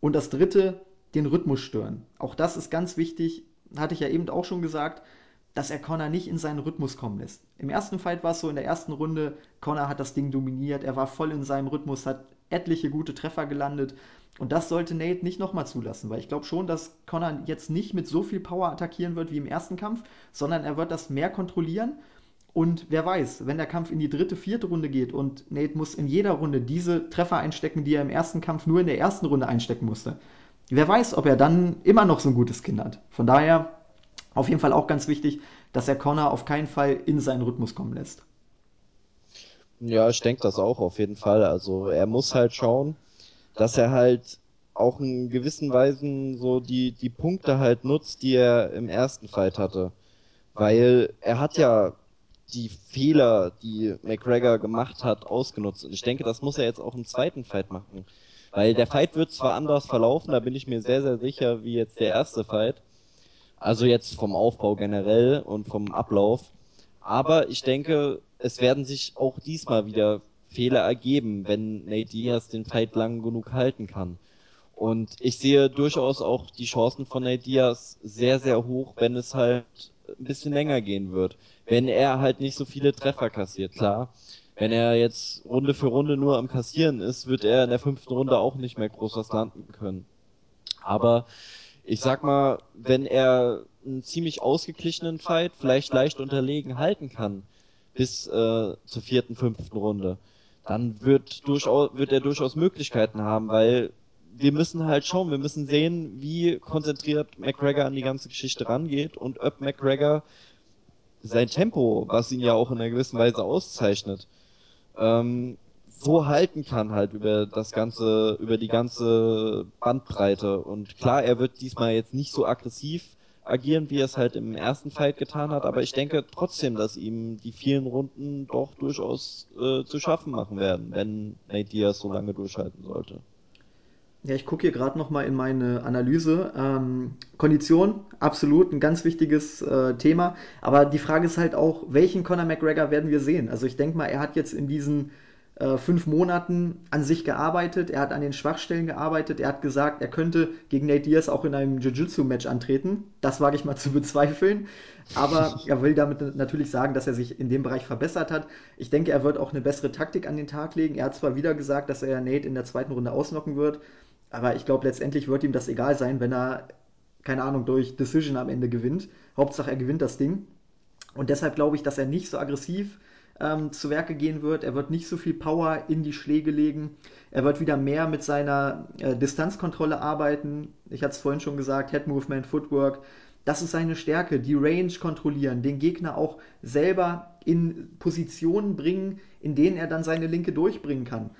Und das dritte, den Rhythmus stören. Auch das ist ganz wichtig, hatte ich ja eben auch schon gesagt, dass er Connor nicht in seinen Rhythmus kommen lässt. Im ersten Fight war es so, in der ersten Runde, Connor hat das Ding dominiert, er war voll in seinem Rhythmus, hat etliche gute Treffer gelandet. Und das sollte Nate nicht nochmal zulassen, weil ich glaube schon, dass Connor jetzt nicht mit so viel Power attackieren wird wie im ersten Kampf, sondern er wird das mehr kontrollieren. Und wer weiß, wenn der Kampf in die dritte, vierte Runde geht und Nate muss in jeder Runde diese Treffer einstecken, die er im ersten Kampf nur in der ersten Runde einstecken musste. Wer weiß, ob er dann immer noch so ein gutes Kind hat. Von daher auf jeden Fall auch ganz wichtig, dass er Connor auf keinen Fall in seinen Rhythmus kommen lässt. Ja, ich denke das auch auf jeden Fall. Also er muss halt schauen, dass er halt auch in gewissen Weisen so die, die Punkte halt nutzt, die er im ersten Fight hatte. Weil er hat ja die Fehler, die McGregor gemacht hat, ausgenutzt. Und ich denke, das muss er jetzt auch im zweiten Fight machen. Weil der Fight wird zwar anders verlaufen, da bin ich mir sehr, sehr sicher, wie jetzt der erste Fight. Also jetzt vom Aufbau generell und vom Ablauf. Aber ich denke, es werden sich auch diesmal wieder Fehler ergeben, wenn Nate Diaz den Fight lang genug halten kann. Und ich sehe durchaus auch die Chancen von Nate Diaz sehr, sehr hoch, wenn es halt ein bisschen länger gehen wird. Wenn er halt nicht so viele Treffer kassiert, klar. Wenn er jetzt Runde für Runde nur am Kassieren ist, wird er in der fünften Runde auch nicht mehr groß was landen können. Aber ich sag mal, wenn er einen ziemlich ausgeglichenen Fight vielleicht leicht unterlegen halten kann, bis äh, zur vierten, fünften Runde, dann wird, durchaus, wird er durchaus Möglichkeiten haben, weil wir müssen halt schauen, wir müssen sehen, wie konzentriert McGregor an die ganze Geschichte rangeht und ob McGregor sein Tempo, was ihn ja auch in einer gewissen Weise auszeichnet, ähm, so halten kann halt über das ganze, über die ganze Bandbreite. Und klar, er wird diesmal jetzt nicht so aggressiv agieren, wie er es halt im ersten Fight getan hat, aber ich denke trotzdem, dass ihm die vielen Runden doch durchaus äh, zu schaffen machen werden, wenn Nate Diaz so lange durchhalten sollte. Ja, ich gucke hier gerade noch mal in meine Analyse. Ähm, Kondition, absolut ein ganz wichtiges äh, Thema. Aber die Frage ist halt auch, welchen Conor McGregor werden wir sehen? Also ich denke mal, er hat jetzt in diesen äh, fünf Monaten an sich gearbeitet, er hat an den Schwachstellen gearbeitet, er hat gesagt, er könnte gegen Nate Diaz auch in einem Jiu-Jitsu-Match antreten. Das wage ich mal zu bezweifeln. Aber *laughs* er will damit natürlich sagen, dass er sich in dem Bereich verbessert hat. Ich denke, er wird auch eine bessere Taktik an den Tag legen. Er hat zwar wieder gesagt, dass er Nate in der zweiten Runde ausnocken wird, aber ich glaube, letztendlich wird ihm das egal sein, wenn er, keine Ahnung, durch Decision am Ende gewinnt. Hauptsache, er gewinnt das Ding. Und deshalb glaube ich, dass er nicht so aggressiv ähm, zu Werke gehen wird. Er wird nicht so viel Power in die Schläge legen. Er wird wieder mehr mit seiner äh, Distanzkontrolle arbeiten. Ich hatte es vorhin schon gesagt, Head Movement, Footwork. Das ist seine Stärke, die Range kontrollieren, den Gegner auch selber in Positionen bringen, in denen er dann seine Linke durchbringen kann.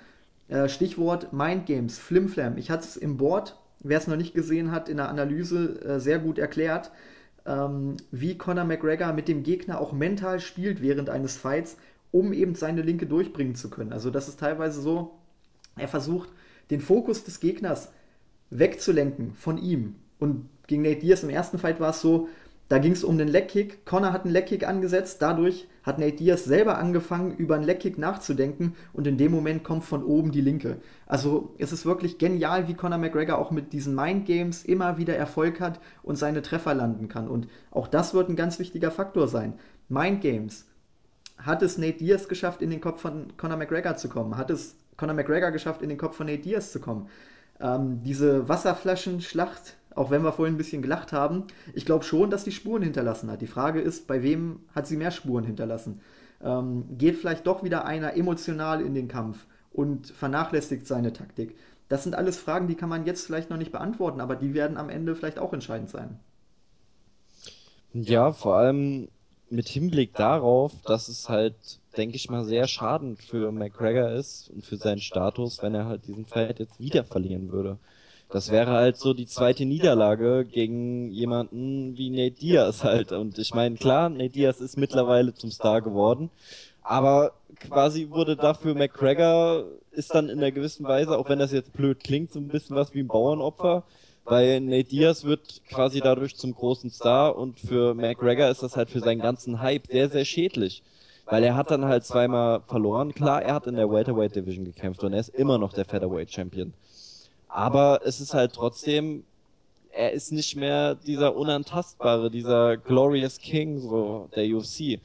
Äh, Stichwort Mind Games, Flimflam. Ich hatte es im Board, wer es noch nicht gesehen hat, in der Analyse äh, sehr gut erklärt ähm, wie Conor McGregor mit dem Gegner auch mental spielt während eines Fights, um eben seine Linke durchbringen zu können. Also das ist teilweise so, er versucht den Fokus des Gegners wegzulenken von ihm. Und gegen Nate Diaz im ersten Fight war es so, da ging es um den Leckkick. Connor hat einen Leckkick angesetzt. Dadurch hat Nate Diaz selber angefangen, über einen Leckkick nachzudenken. Und in dem Moment kommt von oben die Linke. Also es ist wirklich genial, wie Conor McGregor auch mit diesen Mind Games immer wieder Erfolg hat und seine Treffer landen kann. Und auch das wird ein ganz wichtiger Faktor sein. Mind Games. Hat es Nate Diaz geschafft, in den Kopf von Conor McGregor zu kommen? Hat es Conor McGregor geschafft, in den Kopf von Nate Diaz zu kommen? Ähm, diese Wasserflaschenschlacht auch wenn wir vorhin ein bisschen gelacht haben, ich glaube schon, dass die Spuren hinterlassen hat. Die Frage ist, bei wem hat sie mehr Spuren hinterlassen? Ähm, geht vielleicht doch wieder einer emotional in den Kampf und vernachlässigt seine Taktik? Das sind alles Fragen, die kann man jetzt vielleicht noch nicht beantworten, aber die werden am Ende vielleicht auch entscheidend sein. Ja, vor allem mit Hinblick darauf, dass es halt, denke ich mal, sehr schadend für McGregor ist und für seinen Status, wenn er halt diesen Fight jetzt wieder verlieren würde. Das wäre halt so die zweite Niederlage gegen jemanden wie Nate Diaz halt. Und ich meine, klar, Nate Diaz ist mittlerweile zum Star geworden, aber quasi wurde dafür McGregor ist dann in einer gewissen Weise, auch wenn das jetzt blöd klingt, so ein bisschen was wie ein Bauernopfer, weil Nate Diaz wird quasi dadurch zum großen Star und für McGregor ist das halt für seinen ganzen Hype sehr, sehr schädlich. Weil er hat dann halt zweimal verloren. Klar, er hat in der Welterweight Division gekämpft und er ist immer noch der Featherweight Champion. Aber es ist halt trotzdem, er ist nicht mehr dieser unantastbare, dieser Glorious King so der UFC.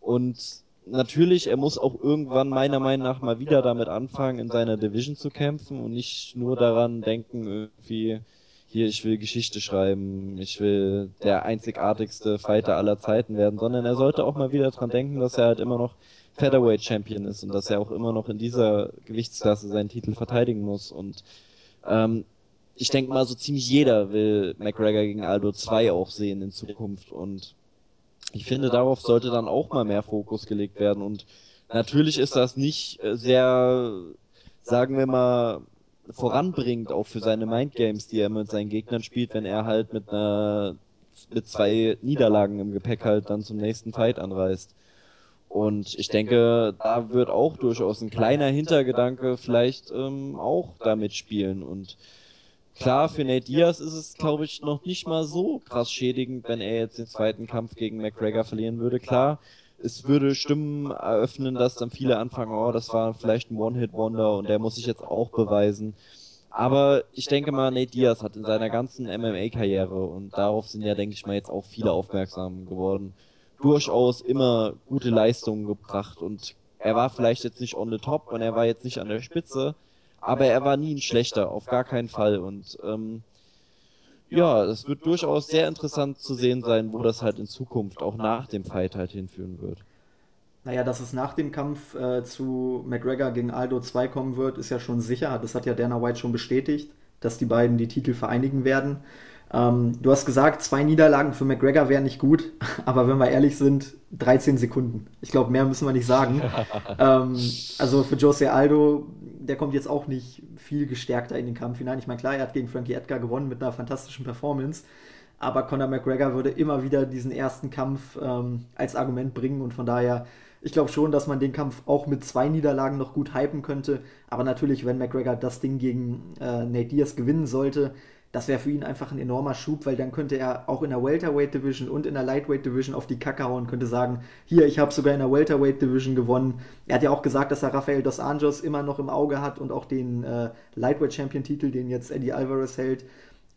Und natürlich, er muss auch irgendwann meiner Meinung nach mal wieder damit anfangen, in seiner Division zu kämpfen und nicht nur daran denken, irgendwie, hier, ich will Geschichte schreiben, ich will der einzigartigste Fighter aller Zeiten werden, sondern er sollte auch mal wieder dran denken, dass er halt immer noch Featherweight Champion ist und dass er auch immer noch in dieser Gewichtsklasse seinen Titel verteidigen muss und ähm, ich denke mal, so ziemlich jeder will McGregor gegen Aldo 2 auch sehen in Zukunft und ich finde, darauf sollte dann auch mal mehr Fokus gelegt werden und natürlich ist das nicht äh, sehr, sagen wir mal, voranbringend auch für seine Mindgames, die er mit seinen Gegnern spielt, wenn er halt mit einer mit zwei Niederlagen im Gepäck halt dann zum nächsten Fight anreist. Und ich denke, da wird auch durchaus ein kleiner Hintergedanke vielleicht ähm, auch damit spielen. Und klar, für Nate Diaz ist es, glaube ich, noch nicht mal so krass schädigend, wenn er jetzt den zweiten Kampf gegen McGregor verlieren würde. Klar, es würde Stimmen eröffnen, dass dann viele anfangen, oh, das war vielleicht ein One-Hit-Wonder und der muss sich jetzt auch beweisen. Aber ich denke mal, Nate Diaz hat in seiner ganzen MMA-Karriere und darauf sind ja, denke ich mal, jetzt auch viele aufmerksam geworden durchaus immer gute Leistungen gebracht und er war vielleicht jetzt nicht on the top und er war jetzt nicht an der Spitze, aber er war nie ein schlechter, auf gar keinen Fall und ähm, ja, es wird durchaus sehr interessant zu sehen sein, wo das halt in Zukunft auch nach dem Fight halt hinführen wird. Naja, dass es nach dem Kampf äh, zu McGregor gegen Aldo 2 kommen wird, ist ja schon sicher. Das hat ja Dana White schon bestätigt, dass die beiden die Titel vereinigen werden. Ähm, du hast gesagt, zwei Niederlagen für McGregor wären nicht gut, *laughs* aber wenn wir ehrlich sind, 13 Sekunden. Ich glaube, mehr müssen wir nicht sagen. *laughs* ähm, also für Jose Aldo, der kommt jetzt auch nicht viel gestärkter in den Kampf hinein. Ich meine, klar, er hat gegen Frankie Edgar gewonnen mit einer fantastischen Performance, aber Conor McGregor würde immer wieder diesen ersten Kampf ähm, als Argument bringen und von daher, ich glaube schon, dass man den Kampf auch mit zwei Niederlagen noch gut hypen könnte. Aber natürlich, wenn McGregor das Ding gegen äh, Nate Diaz gewinnen sollte, das wäre für ihn einfach ein enormer Schub, weil dann könnte er auch in der Welterweight Division und in der Lightweight Division auf die Kacke hauen, könnte sagen, hier, ich habe sogar in der Welterweight Division gewonnen. Er hat ja auch gesagt, dass er Rafael dos Anjos immer noch im Auge hat und auch den äh, Lightweight Champion Titel, den jetzt Eddie Alvarez hält.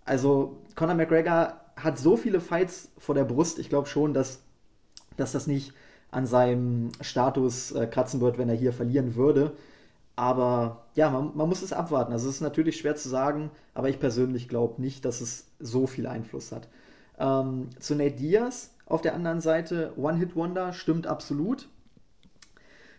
Also Conor McGregor hat so viele Fights vor der Brust, ich glaube schon, dass, dass das nicht an seinem Status äh, kratzen wird, wenn er hier verlieren würde. Aber ja, man, man, muss es abwarten. Also es ist natürlich schwer zu sagen, aber ich persönlich glaube nicht, dass es so viel Einfluss hat. Ähm, zu Nate Diaz auf der anderen Seite, One-Hit-Wonder stimmt absolut.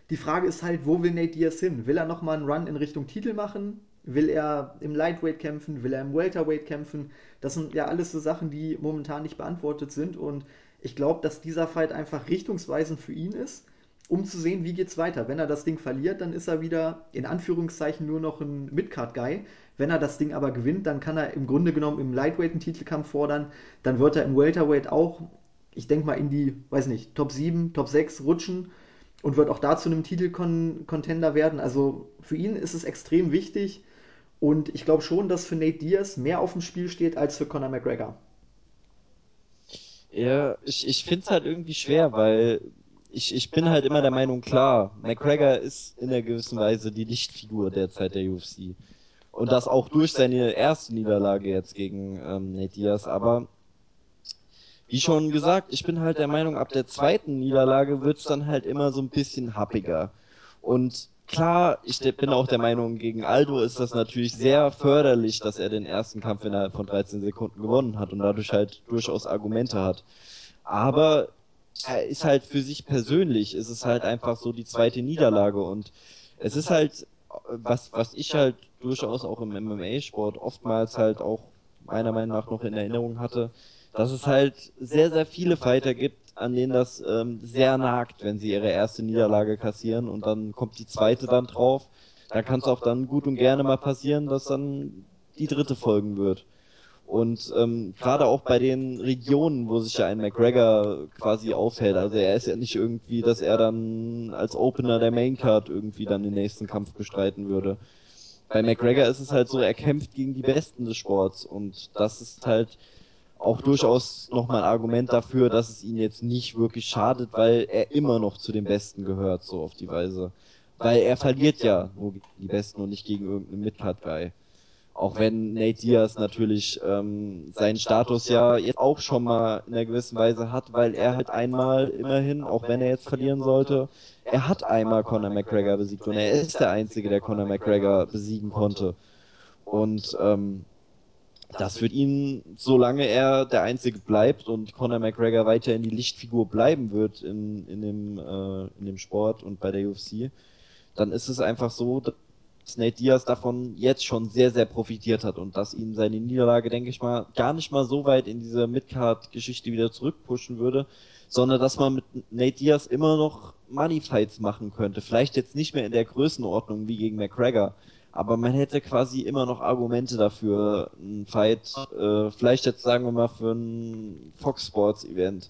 Die Frage ist halt, wo will Nate Diaz hin? Will er nochmal einen Run in Richtung Titel machen? Will er im Lightweight kämpfen? Will er im Welterweight kämpfen? Das sind ja alles so Sachen, die momentan nicht beantwortet sind. Und ich glaube, dass dieser Fight einfach richtungsweisend für ihn ist um zu sehen, wie geht's weiter. Wenn er das Ding verliert, dann ist er wieder in Anführungszeichen nur noch ein Midcard-Guy. Wenn er das Ding aber gewinnt, dann kann er im Grunde genommen im Lightweight einen Titelkampf fordern. Dann wird er im Welterweight auch, ich denke mal, in die, weiß nicht, Top 7, Top 6 rutschen und wird auch da zu einem Titelcontender werden. Also für ihn ist es extrem wichtig und ich glaube schon, dass für Nate Diaz mehr auf dem Spiel steht als für Conor McGregor. Ja, ich, ich finde es halt irgendwie schwer, weil ich, ich bin halt immer der Meinung, klar, McGregor ist in einer gewissen Weise die Lichtfigur derzeit der UFC. Und das auch durch seine erste Niederlage jetzt gegen ähm, Nate Diaz. Aber wie schon gesagt, ich bin halt der Meinung, ab der zweiten Niederlage wird's dann halt immer so ein bisschen happiger. Und klar, ich bin auch der Meinung, gegen Aldo ist das natürlich sehr förderlich, dass er den ersten Kampf innerhalb von 13 Sekunden gewonnen hat und dadurch halt durchaus Argumente hat. Aber er ist halt für sich persönlich, ist es halt einfach so die zweite Niederlage und es ist halt, was, was ich halt durchaus auch im MMA-Sport oftmals halt auch meiner Meinung nach noch in Erinnerung hatte, dass es halt sehr, sehr viele Fighter gibt, an denen das ähm, sehr nagt, wenn sie ihre erste Niederlage kassieren und dann kommt die zweite dann drauf. Da kann es auch dann gut und gerne mal passieren, dass dann die dritte folgen wird. Und ähm, gerade auch bei den Regionen, wo sich ja ein McGregor quasi aufhält, also er ist ja nicht irgendwie, dass er dann als Opener der Maincard irgendwie dann den nächsten Kampf bestreiten würde. Bei McGregor ist es halt so, er kämpft gegen die Besten des Sports und das ist halt auch durchaus nochmal ein Argument dafür, dass es ihn jetzt nicht wirklich schadet, weil er immer noch zu den Besten gehört, so auf die Weise. Weil er verliert ja nur gegen die Besten und nicht gegen irgendeinen Midcard-Guy. Auch wenn Nate Diaz natürlich ähm, seinen Status ja jetzt auch schon mal in einer gewissen Weise hat, weil er halt einmal immerhin, auch wenn er jetzt verlieren sollte, er hat einmal Conor McGregor besiegt und er ist der Einzige, der Conor McGregor besiegen konnte. Und ähm, das wird ihn, solange er der Einzige bleibt und Conor McGregor weiterhin die Lichtfigur bleiben wird in, in, dem, äh, in dem Sport und bei der UFC, dann ist es einfach so, Nate Diaz davon jetzt schon sehr, sehr profitiert hat und dass ihn seine Niederlage, denke ich mal, gar nicht mal so weit in diese Midcard-Geschichte wieder zurückpushen würde, sondern dass man mit Nate Diaz immer noch Money-Fights machen könnte. Vielleicht jetzt nicht mehr in der Größenordnung wie gegen McGregor, aber man hätte quasi immer noch Argumente dafür, einen Fight, äh, vielleicht jetzt sagen wir mal für ein Fox Sports Event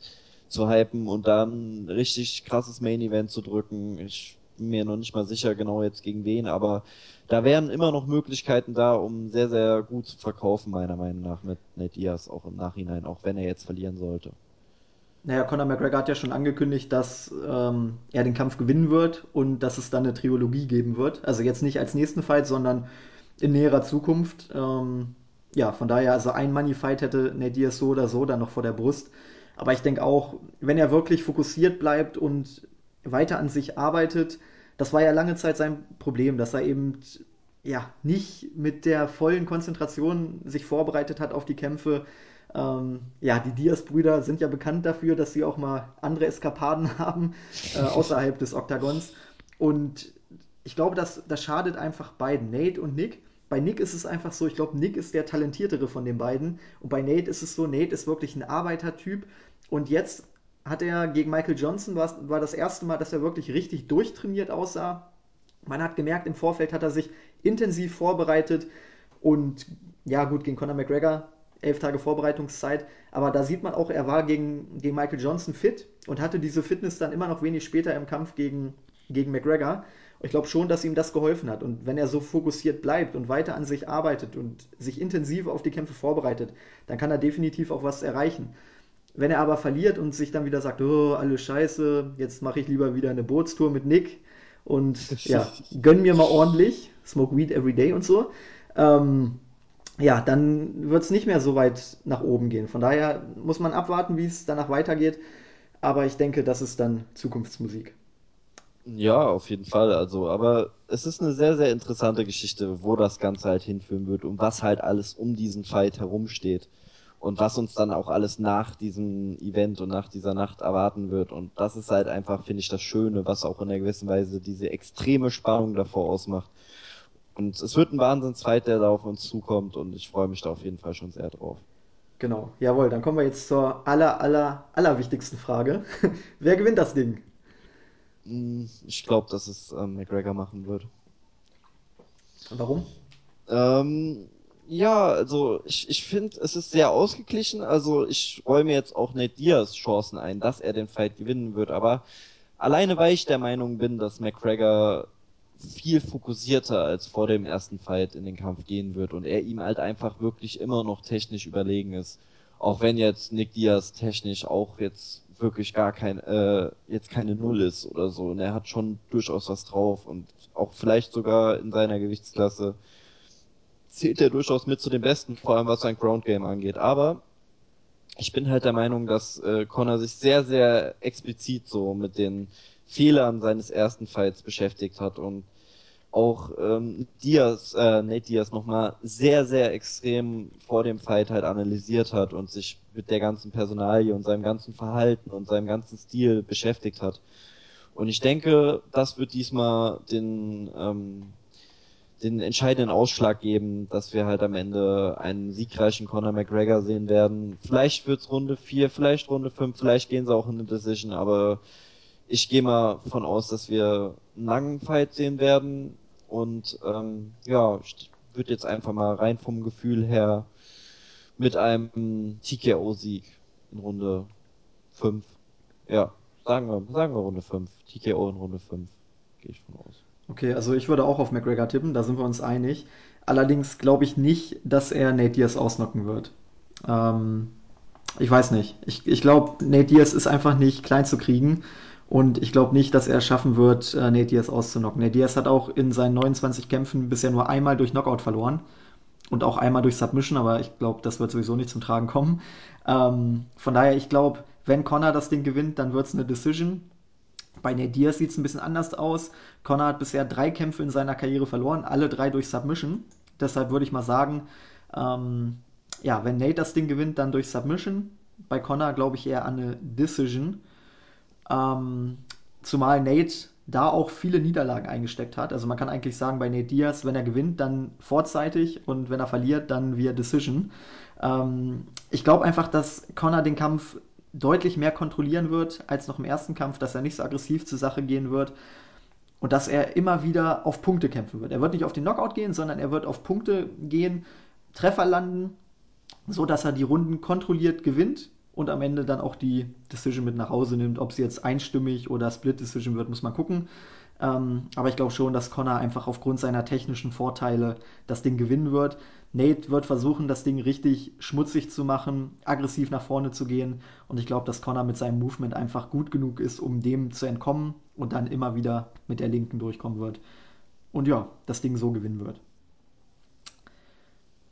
zu hypen und dann richtig krasses Main Event zu drücken. Ich mir noch nicht mal sicher genau jetzt gegen wen, aber da wären immer noch Möglichkeiten da, um sehr, sehr gut zu verkaufen, meiner Meinung nach, mit Nate Diaz auch im Nachhinein, auch wenn er jetzt verlieren sollte. Naja, Conor McGregor hat ja schon angekündigt, dass ähm, er den Kampf gewinnen wird und dass es dann eine Trilogie geben wird. Also jetzt nicht als nächsten Fight, sondern in näherer Zukunft. Ähm, ja, von daher, also ein Money-Fight hätte Nate Diaz so oder so dann noch vor der Brust. Aber ich denke auch, wenn er wirklich fokussiert bleibt und weiter an sich arbeitet. Das war ja lange Zeit sein Problem, dass er eben ja nicht mit der vollen Konzentration sich vorbereitet hat auf die Kämpfe. Ähm, ja, die Diaz-Brüder sind ja bekannt dafür, dass sie auch mal andere Eskapaden *laughs* haben äh, außerhalb des Oktagons. Und ich glaube, das, das schadet einfach beiden, Nate und Nick. Bei Nick ist es einfach so, ich glaube, Nick ist der talentiertere von den beiden. Und bei Nate ist es so, Nate ist wirklich ein Arbeitertyp. Und jetzt hat er gegen Michael Johnson, war, war das erste Mal, dass er wirklich richtig durchtrainiert aussah. Man hat gemerkt, im Vorfeld hat er sich intensiv vorbereitet und ja, gut, gegen Conor McGregor, elf Tage Vorbereitungszeit, aber da sieht man auch, er war gegen, gegen Michael Johnson fit und hatte diese Fitness dann immer noch wenig später im Kampf gegen, gegen McGregor. Ich glaube schon, dass ihm das geholfen hat. Und wenn er so fokussiert bleibt und weiter an sich arbeitet und sich intensiv auf die Kämpfe vorbereitet, dann kann er definitiv auch was erreichen. Wenn er aber verliert und sich dann wieder sagt, oh, alles scheiße, jetzt mache ich lieber wieder eine Bootstour mit Nick und ja, *laughs* gönn mir mal ordentlich, smoke weed every day und so, ähm, ja, dann wird es nicht mehr so weit nach oben gehen. Von daher muss man abwarten, wie es danach weitergeht. Aber ich denke, das ist dann Zukunftsmusik. Ja, auf jeden Fall. Also, aber es ist eine sehr, sehr interessante Geschichte, wo das Ganze halt hinführen wird und was halt alles um diesen Fight herumsteht und was uns dann auch alles nach diesem Event und nach dieser Nacht erwarten wird. Und das ist halt einfach, finde ich, das Schöne, was auch in einer gewissen Weise diese extreme Spannung davor ausmacht. Und es wird ein Wahnsinnsfight, der da auf uns zukommt und ich freue mich da auf jeden Fall schon sehr drauf. Genau, jawohl, dann kommen wir jetzt zur aller, aller, aller wichtigsten Frage. *laughs* Wer gewinnt das Ding? Hm, ich glaube, dass es ähm, McGregor machen wird. Warum? Ähm, ja, also ich, ich finde, es ist sehr ausgeglichen. Also ich räume jetzt auch Nate Diaz Chancen ein, dass er den Fight gewinnen wird. Aber alleine weil ich der Meinung bin, dass McGregor viel fokussierter als vor dem ersten Fight in den Kampf gehen wird und er ihm halt einfach wirklich immer noch technisch überlegen ist. Auch wenn jetzt Nick Diaz technisch auch jetzt wirklich gar kein, äh, jetzt keine Null ist oder so. Und er hat schon durchaus was drauf und auch vielleicht sogar in seiner Gewichtsklasse zählt er durchaus mit zu den Besten, vor allem was sein Ground Game angeht. Aber ich bin halt der Meinung, dass äh, Connor sich sehr, sehr explizit so mit den Fehlern seines ersten Fights beschäftigt hat und auch ähm, Diaz, äh, Nate Diaz nochmal sehr, sehr extrem vor dem Fight halt analysiert hat und sich mit der ganzen Personalie und seinem ganzen Verhalten und seinem ganzen Stil beschäftigt hat. Und ich denke, das wird diesmal den, ähm, den entscheidenden Ausschlag geben, dass wir halt am Ende einen siegreichen Conor McGregor sehen werden. Vielleicht wird's Runde 4, vielleicht Runde 5, vielleicht gehen sie auch in eine Decision, aber ich gehe mal von aus, dass wir einen langen Fight sehen werden. Und ähm, ja, ich würde jetzt einfach mal rein vom Gefühl her mit einem TKO-Sieg in Runde 5. Ja, sagen wir, sagen wir Runde 5. TKO in Runde 5. Gehe ich von aus. Okay, also ich würde auch auf McGregor tippen, da sind wir uns einig. Allerdings glaube ich nicht, dass er Nate Diaz ausnocken wird. Ähm, ich weiß nicht. Ich, ich glaube, Nate Diaz ist einfach nicht klein zu kriegen. Und ich glaube nicht, dass er es schaffen wird, äh, Nate Diaz auszunocken. Nate Diaz hat auch in seinen 29 Kämpfen bisher nur einmal durch Knockout verloren. Und auch einmal durch Submission, aber ich glaube, das wird sowieso nicht zum Tragen kommen. Ähm, von daher, ich glaube, wenn Connor das Ding gewinnt, dann wird es eine Decision. Bei Nate Diaz sieht es ein bisschen anders aus. Connor hat bisher drei Kämpfe in seiner Karriere verloren, alle drei durch Submission. Deshalb würde ich mal sagen, ähm, ja, wenn Nate das Ding gewinnt, dann durch Submission. Bei Connor glaube ich eher an eine Decision. Ähm, zumal Nate da auch viele Niederlagen eingesteckt hat. Also man kann eigentlich sagen, bei Nate Diaz, wenn er gewinnt, dann vorzeitig und wenn er verliert, dann via Decision. Ähm, ich glaube einfach, dass Connor den Kampf deutlich mehr kontrollieren wird als noch im ersten Kampf, dass er nicht so aggressiv zur Sache gehen wird und dass er immer wieder auf Punkte kämpfen wird. Er wird nicht auf den Knockout gehen, sondern er wird auf Punkte gehen, Treffer landen, so dass er die Runden kontrolliert gewinnt und am Ende dann auch die Decision mit nach Hause nimmt. Ob sie jetzt einstimmig oder Split Decision wird, muss man gucken. Ähm, aber ich glaube schon, dass Connor einfach aufgrund seiner technischen Vorteile das Ding gewinnen wird. Nate wird versuchen, das Ding richtig schmutzig zu machen, aggressiv nach vorne zu gehen. Und ich glaube, dass Connor mit seinem Movement einfach gut genug ist, um dem zu entkommen und dann immer wieder mit der Linken durchkommen wird. Und ja, das Ding so gewinnen wird.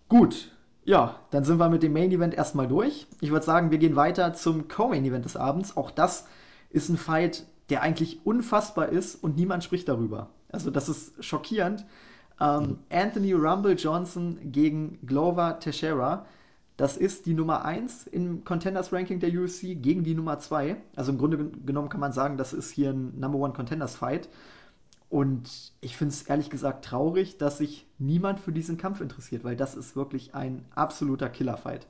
Gut, ja, dann sind wir mit dem Main Event erstmal durch. Ich würde sagen, wir gehen weiter zum Co-Main Event des Abends. Auch das ist ein Fight, der eigentlich unfassbar ist und niemand spricht darüber. Also das ist schockierend. Ähm, Anthony Rumble Johnson gegen Glover Teixeira. Das ist die Nummer 1 im Contenders Ranking der UFC gegen die Nummer 2. Also im Grunde genommen kann man sagen, das ist hier ein Number One Contenders Fight. Und ich finde es ehrlich gesagt traurig, dass sich niemand für diesen Kampf interessiert, weil das ist wirklich ein absoluter Killerfight.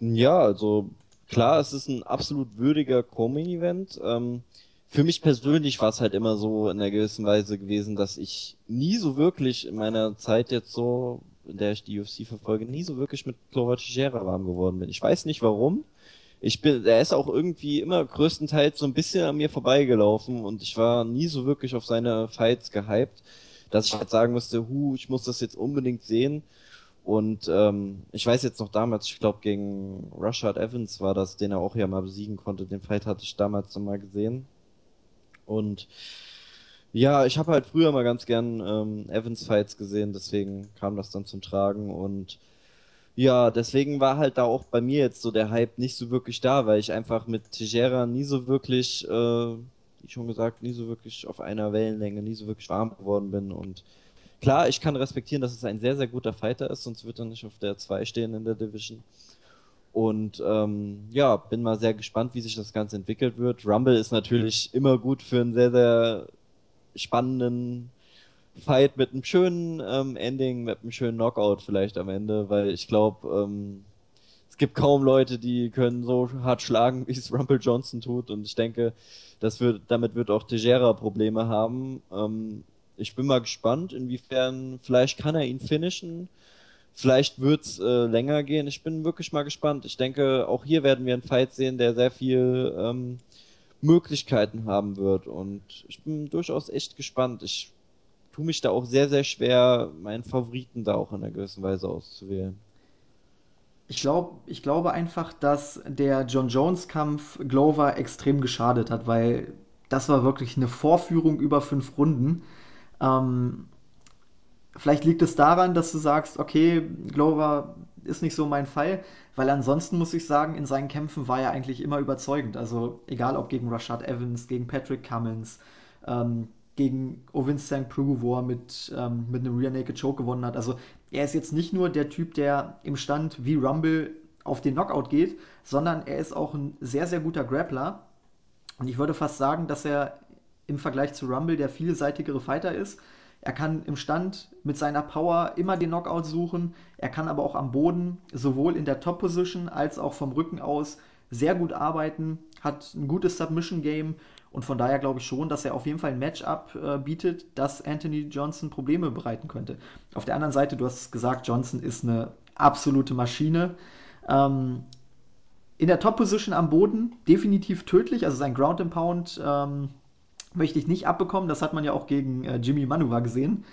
Ja, also klar, es ist ein absolut würdiger Co-Main-Event. Ähm, für mich persönlich war es halt immer so in einer gewissen Weise gewesen, dass ich nie so wirklich in meiner Zeit jetzt so, in der ich die UFC verfolge, nie so wirklich mit Glover Teixeira warm geworden bin. Ich weiß nicht warum. ich bin, er ist auch irgendwie immer größtenteils so ein bisschen an mir vorbeigelaufen und ich war nie so wirklich auf seine Fights gehypt, dass ich halt sagen musste, hu, ich muss das jetzt unbedingt sehen. Und ähm, ich weiß jetzt noch damals, ich glaube gegen Rushard Evans war das, den er auch ja mal besiegen konnte. Den Fight hatte ich damals noch mal gesehen. Und ja, ich habe halt früher mal ganz gern ähm, Evans Fights gesehen, deswegen kam das dann zum Tragen und ja, deswegen war halt da auch bei mir jetzt so der Hype nicht so wirklich da, weil ich einfach mit Tejera nie so wirklich, äh, wie schon gesagt, nie so wirklich auf einer Wellenlänge, nie so wirklich warm geworden bin und klar, ich kann respektieren, dass es ein sehr, sehr guter Fighter ist, sonst wird er nicht auf der 2 stehen in der Division. Und ähm, ja, bin mal sehr gespannt, wie sich das Ganze entwickelt wird. Rumble ist natürlich immer gut für einen sehr, sehr spannenden Fight mit einem schönen ähm, Ending, mit einem schönen Knockout vielleicht am Ende, weil ich glaube, ähm, es gibt kaum Leute, die können so hart schlagen, *laughs* wie es Rumble Johnson tut. Und ich denke, das wird, damit wird auch Tejera Probleme haben. Ähm, ich bin mal gespannt, inwiefern, vielleicht kann er ihn finishen. Vielleicht wird's äh, länger gehen. Ich bin wirklich mal gespannt. Ich denke, auch hier werden wir einen Fight sehen, der sehr viel ähm, Möglichkeiten haben wird. Und ich bin durchaus echt gespannt. Ich tue mich da auch sehr, sehr schwer, meinen Favoriten da auch in einer gewissen Weise auszuwählen. Ich, glaub, ich glaube einfach, dass der John Jones-Kampf Glover extrem geschadet hat, weil das war wirklich eine Vorführung über fünf Runden. Ähm, vielleicht liegt es daran, dass du sagst, okay, Glover ist nicht so mein Fall, weil ansonsten muss ich sagen, in seinen Kämpfen war er eigentlich immer überzeugend. Also egal ob gegen Rashad Evans, gegen Patrick Cummins, ähm, gegen Ovin St. Prue, wo er mit, ähm, mit einem Rear Naked Choke gewonnen hat. Also er ist jetzt nicht nur der Typ, der im Stand wie Rumble auf den Knockout geht, sondern er ist auch ein sehr, sehr guter Grappler. Und ich würde fast sagen, dass er im Vergleich zu Rumble der vielseitigere Fighter ist. Er kann im Stand mit seiner Power immer den Knockout suchen. Er kann aber auch am Boden sowohl in der Top-Position als auch vom Rücken aus sehr gut arbeiten, hat ein gutes Submission-Game und von daher glaube ich schon, dass er auf jeden Fall ein Matchup äh, bietet, das Anthony Johnson Probleme bereiten könnte. Auf der anderen Seite, du hast gesagt, Johnson ist eine absolute Maschine. Ähm, in der Top-Position am Boden definitiv tödlich, also sein Ground and Pound ähm, möchte ich nicht abbekommen. Das hat man ja auch gegen äh, Jimmy Manuwa gesehen,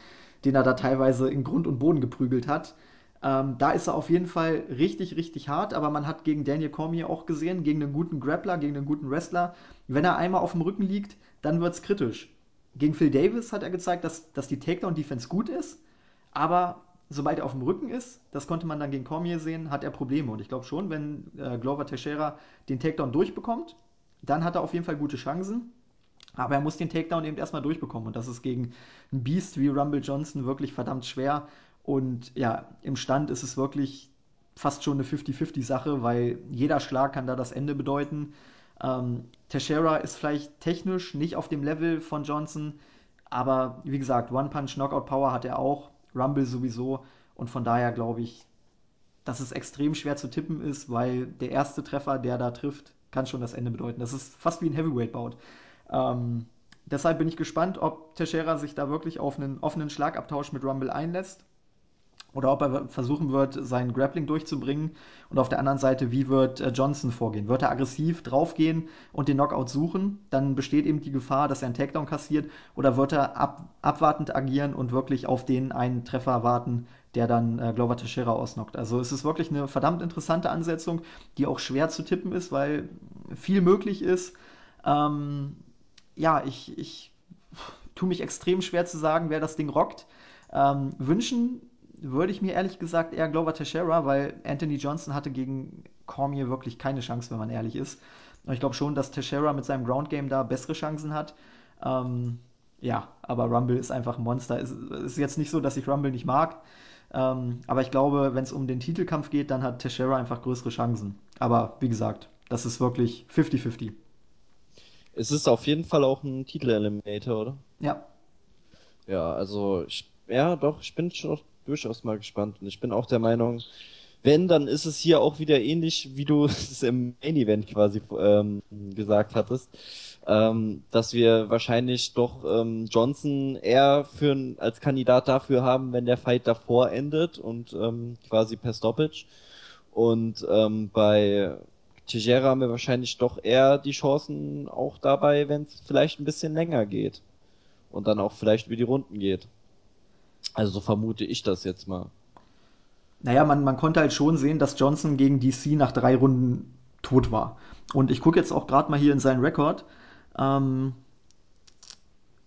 den er da teilweise in Grund und Boden geprügelt hat. Ähm, da ist er auf jeden Fall richtig, richtig hart, aber man hat gegen Daniel Cormier auch gesehen, gegen einen guten Grappler, gegen einen guten Wrestler, wenn er einmal auf dem Rücken liegt, dann wird es kritisch. Gegen Phil Davis hat er gezeigt, dass, dass die Takedown-Defense gut ist, aber sobald er auf dem Rücken ist, das konnte man dann gegen Cormier sehen, hat er Probleme. Und ich glaube schon, wenn äh, Glover Teixeira den Takedown durchbekommt, dann hat er auf jeden Fall gute Chancen. Aber er muss den Takedown eben erstmal durchbekommen. Und das ist gegen ein Beast wie Rumble Johnson wirklich verdammt schwer. Und ja, im Stand ist es wirklich fast schon eine 50-50-Sache, weil jeder Schlag kann da das Ende bedeuten. Ähm, Teixeira ist vielleicht technisch nicht auf dem Level von Johnson, aber wie gesagt, One-Punch-Knockout-Power hat er auch, Rumble sowieso. Und von daher glaube ich, dass es extrem schwer zu tippen ist, weil der erste Treffer, der da trifft, kann schon das Ende bedeuten. Das ist fast wie ein Heavyweight-Bout. Ähm, deshalb bin ich gespannt, ob Teixeira sich da wirklich auf einen offenen Schlagabtausch mit Rumble einlässt oder ob er versuchen wird, sein Grappling durchzubringen. Und auf der anderen Seite, wie wird äh, Johnson vorgehen? Wird er aggressiv draufgehen und den Knockout suchen? Dann besteht eben die Gefahr, dass er einen Takedown kassiert. Oder wird er ab, abwartend agieren und wirklich auf den einen Treffer warten, der dann äh, Glover Teixeira ausnockt? Also es ist wirklich eine verdammt interessante Ansetzung, die auch schwer zu tippen ist, weil viel möglich ist. Ähm, ja, ich, ich tue mich extrem schwer zu sagen, wer das Ding rockt. Ähm, wünschen würde ich mir ehrlich gesagt eher Glover Teixeira, weil Anthony Johnson hatte gegen Cormier wirklich keine Chance, wenn man ehrlich ist. Und ich glaube schon, dass Teixeira mit seinem Ground Game da bessere Chancen hat. Ähm, ja, aber Rumble ist einfach ein Monster. Es ist jetzt nicht so, dass ich Rumble nicht mag. Ähm, aber ich glaube, wenn es um den Titelkampf geht, dann hat Teixeira einfach größere Chancen. Aber wie gesagt, das ist wirklich 50-50. Es ist auf jeden Fall auch ein Titel-Eliminator, oder? Ja. Ja, also ich, ja, doch, ich bin schon durchaus mal gespannt. Und ich bin auch der Meinung, wenn, dann ist es hier auch wieder ähnlich, wie du *laughs* es im Main Event quasi ähm, gesagt hattest, ähm, dass wir wahrscheinlich doch ähm, Johnson eher für, als Kandidat dafür haben, wenn der Fight davor endet und ähm, quasi per Stoppage. Und ähm, bei Teixeira haben wir wahrscheinlich doch eher die Chancen auch dabei, wenn es vielleicht ein bisschen länger geht. Und dann auch vielleicht über die Runden geht. Also so vermute ich das jetzt mal. Naja, man, man konnte halt schon sehen, dass Johnson gegen DC nach drei Runden tot war. Und ich gucke jetzt auch gerade mal hier in seinen Rekord. Ähm,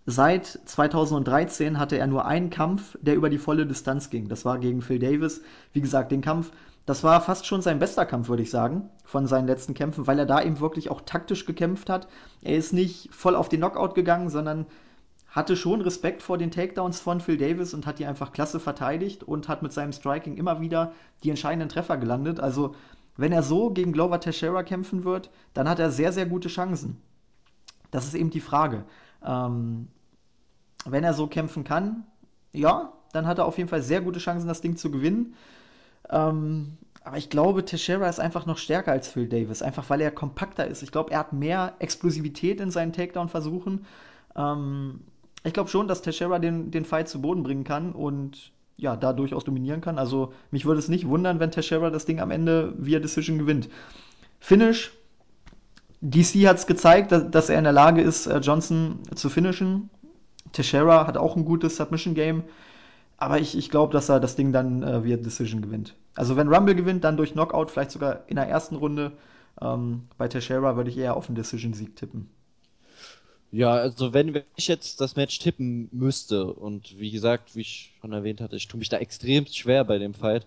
seit 2013 hatte er nur einen Kampf, der über die volle Distanz ging. Das war gegen Phil Davis. Wie gesagt, den Kampf, das war fast schon sein bester Kampf, würde ich sagen, von seinen letzten Kämpfen, weil er da eben wirklich auch taktisch gekämpft hat. Er ist nicht voll auf den Knockout gegangen, sondern hatte schon Respekt vor den Takedowns von Phil Davis und hat die einfach klasse verteidigt und hat mit seinem Striking immer wieder die entscheidenden Treffer gelandet. Also, wenn er so gegen Glover Teixeira kämpfen wird, dann hat er sehr, sehr gute Chancen. Das ist eben die Frage. Ähm, wenn er so kämpfen kann, ja, dann hat er auf jeden Fall sehr gute Chancen, das Ding zu gewinnen. Ähm, aber ich glaube, Teixeira ist einfach noch stärker als Phil Davis, einfach weil er kompakter ist. Ich glaube, er hat mehr Explosivität in seinen Takedown-Versuchen. Ähm, ich glaube schon, dass Teixeira den, den Fight zu Boden bringen kann und ja, da durchaus dominieren kann. Also mich würde es nicht wundern, wenn Teixeira das Ding am Ende via Decision gewinnt. Finish. DC hat es gezeigt, dass er in der Lage ist, äh, Johnson zu finishen. Teixeira hat auch ein gutes Submission-Game. Aber ich, ich glaube, dass er das Ding dann äh, via Decision gewinnt. Also wenn Rumble gewinnt, dann durch Knockout, vielleicht sogar in der ersten Runde. Ähm, bei Teixeira würde ich eher auf einen Decision-Sieg tippen. Ja, also wenn ich jetzt das Match tippen müsste und wie gesagt, wie ich schon erwähnt hatte, ich tue mich da extrem schwer bei dem Fight,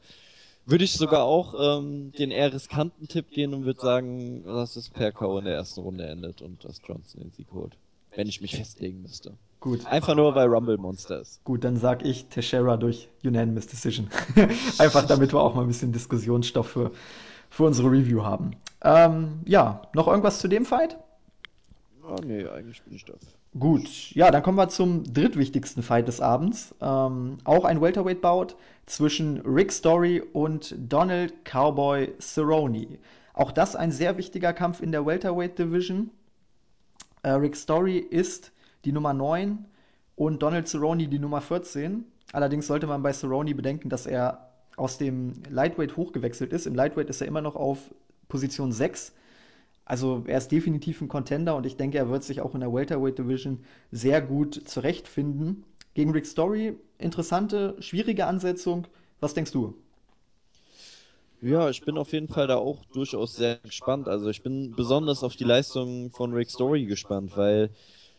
würde ich sogar auch ähm, den eher riskanten Tipp gehen und würde sagen, dass es per K.O. in der ersten Runde endet und dass Johnson den Sieg holt. Wenn ich mich festlegen müsste. Gut. Einfach nur, weil Rumble Monster ist. Gut, dann sag ich Teixeira durch Unanimous Decision. *laughs* Einfach damit wir auch mal ein bisschen Diskussionsstoff für, für unsere Review haben. Ähm, ja, noch irgendwas zu dem Fight? Oh, nee, eigentlich bin ich da. Gut, ja, dann kommen wir zum drittwichtigsten Fight des Abends. Ähm, auch ein Welterweight-Bout zwischen Rick Story und Donald Cowboy Cerrone. Auch das ein sehr wichtiger Kampf in der Welterweight-Division. Äh, Rick Story ist die Nummer 9 und Donald Cerrone die Nummer 14. Allerdings sollte man bei Cerrone bedenken, dass er aus dem Lightweight hochgewechselt ist. Im Lightweight ist er immer noch auf Position 6 also er ist definitiv ein Contender und ich denke, er wird sich auch in der Welterweight Division sehr gut zurechtfinden. Gegen Rick Story, interessante, schwierige Ansetzung. Was denkst du? Ja, ich bin auf jeden Fall da auch durchaus sehr gespannt. Also ich bin besonders auf die Leistung von Rick Story gespannt, weil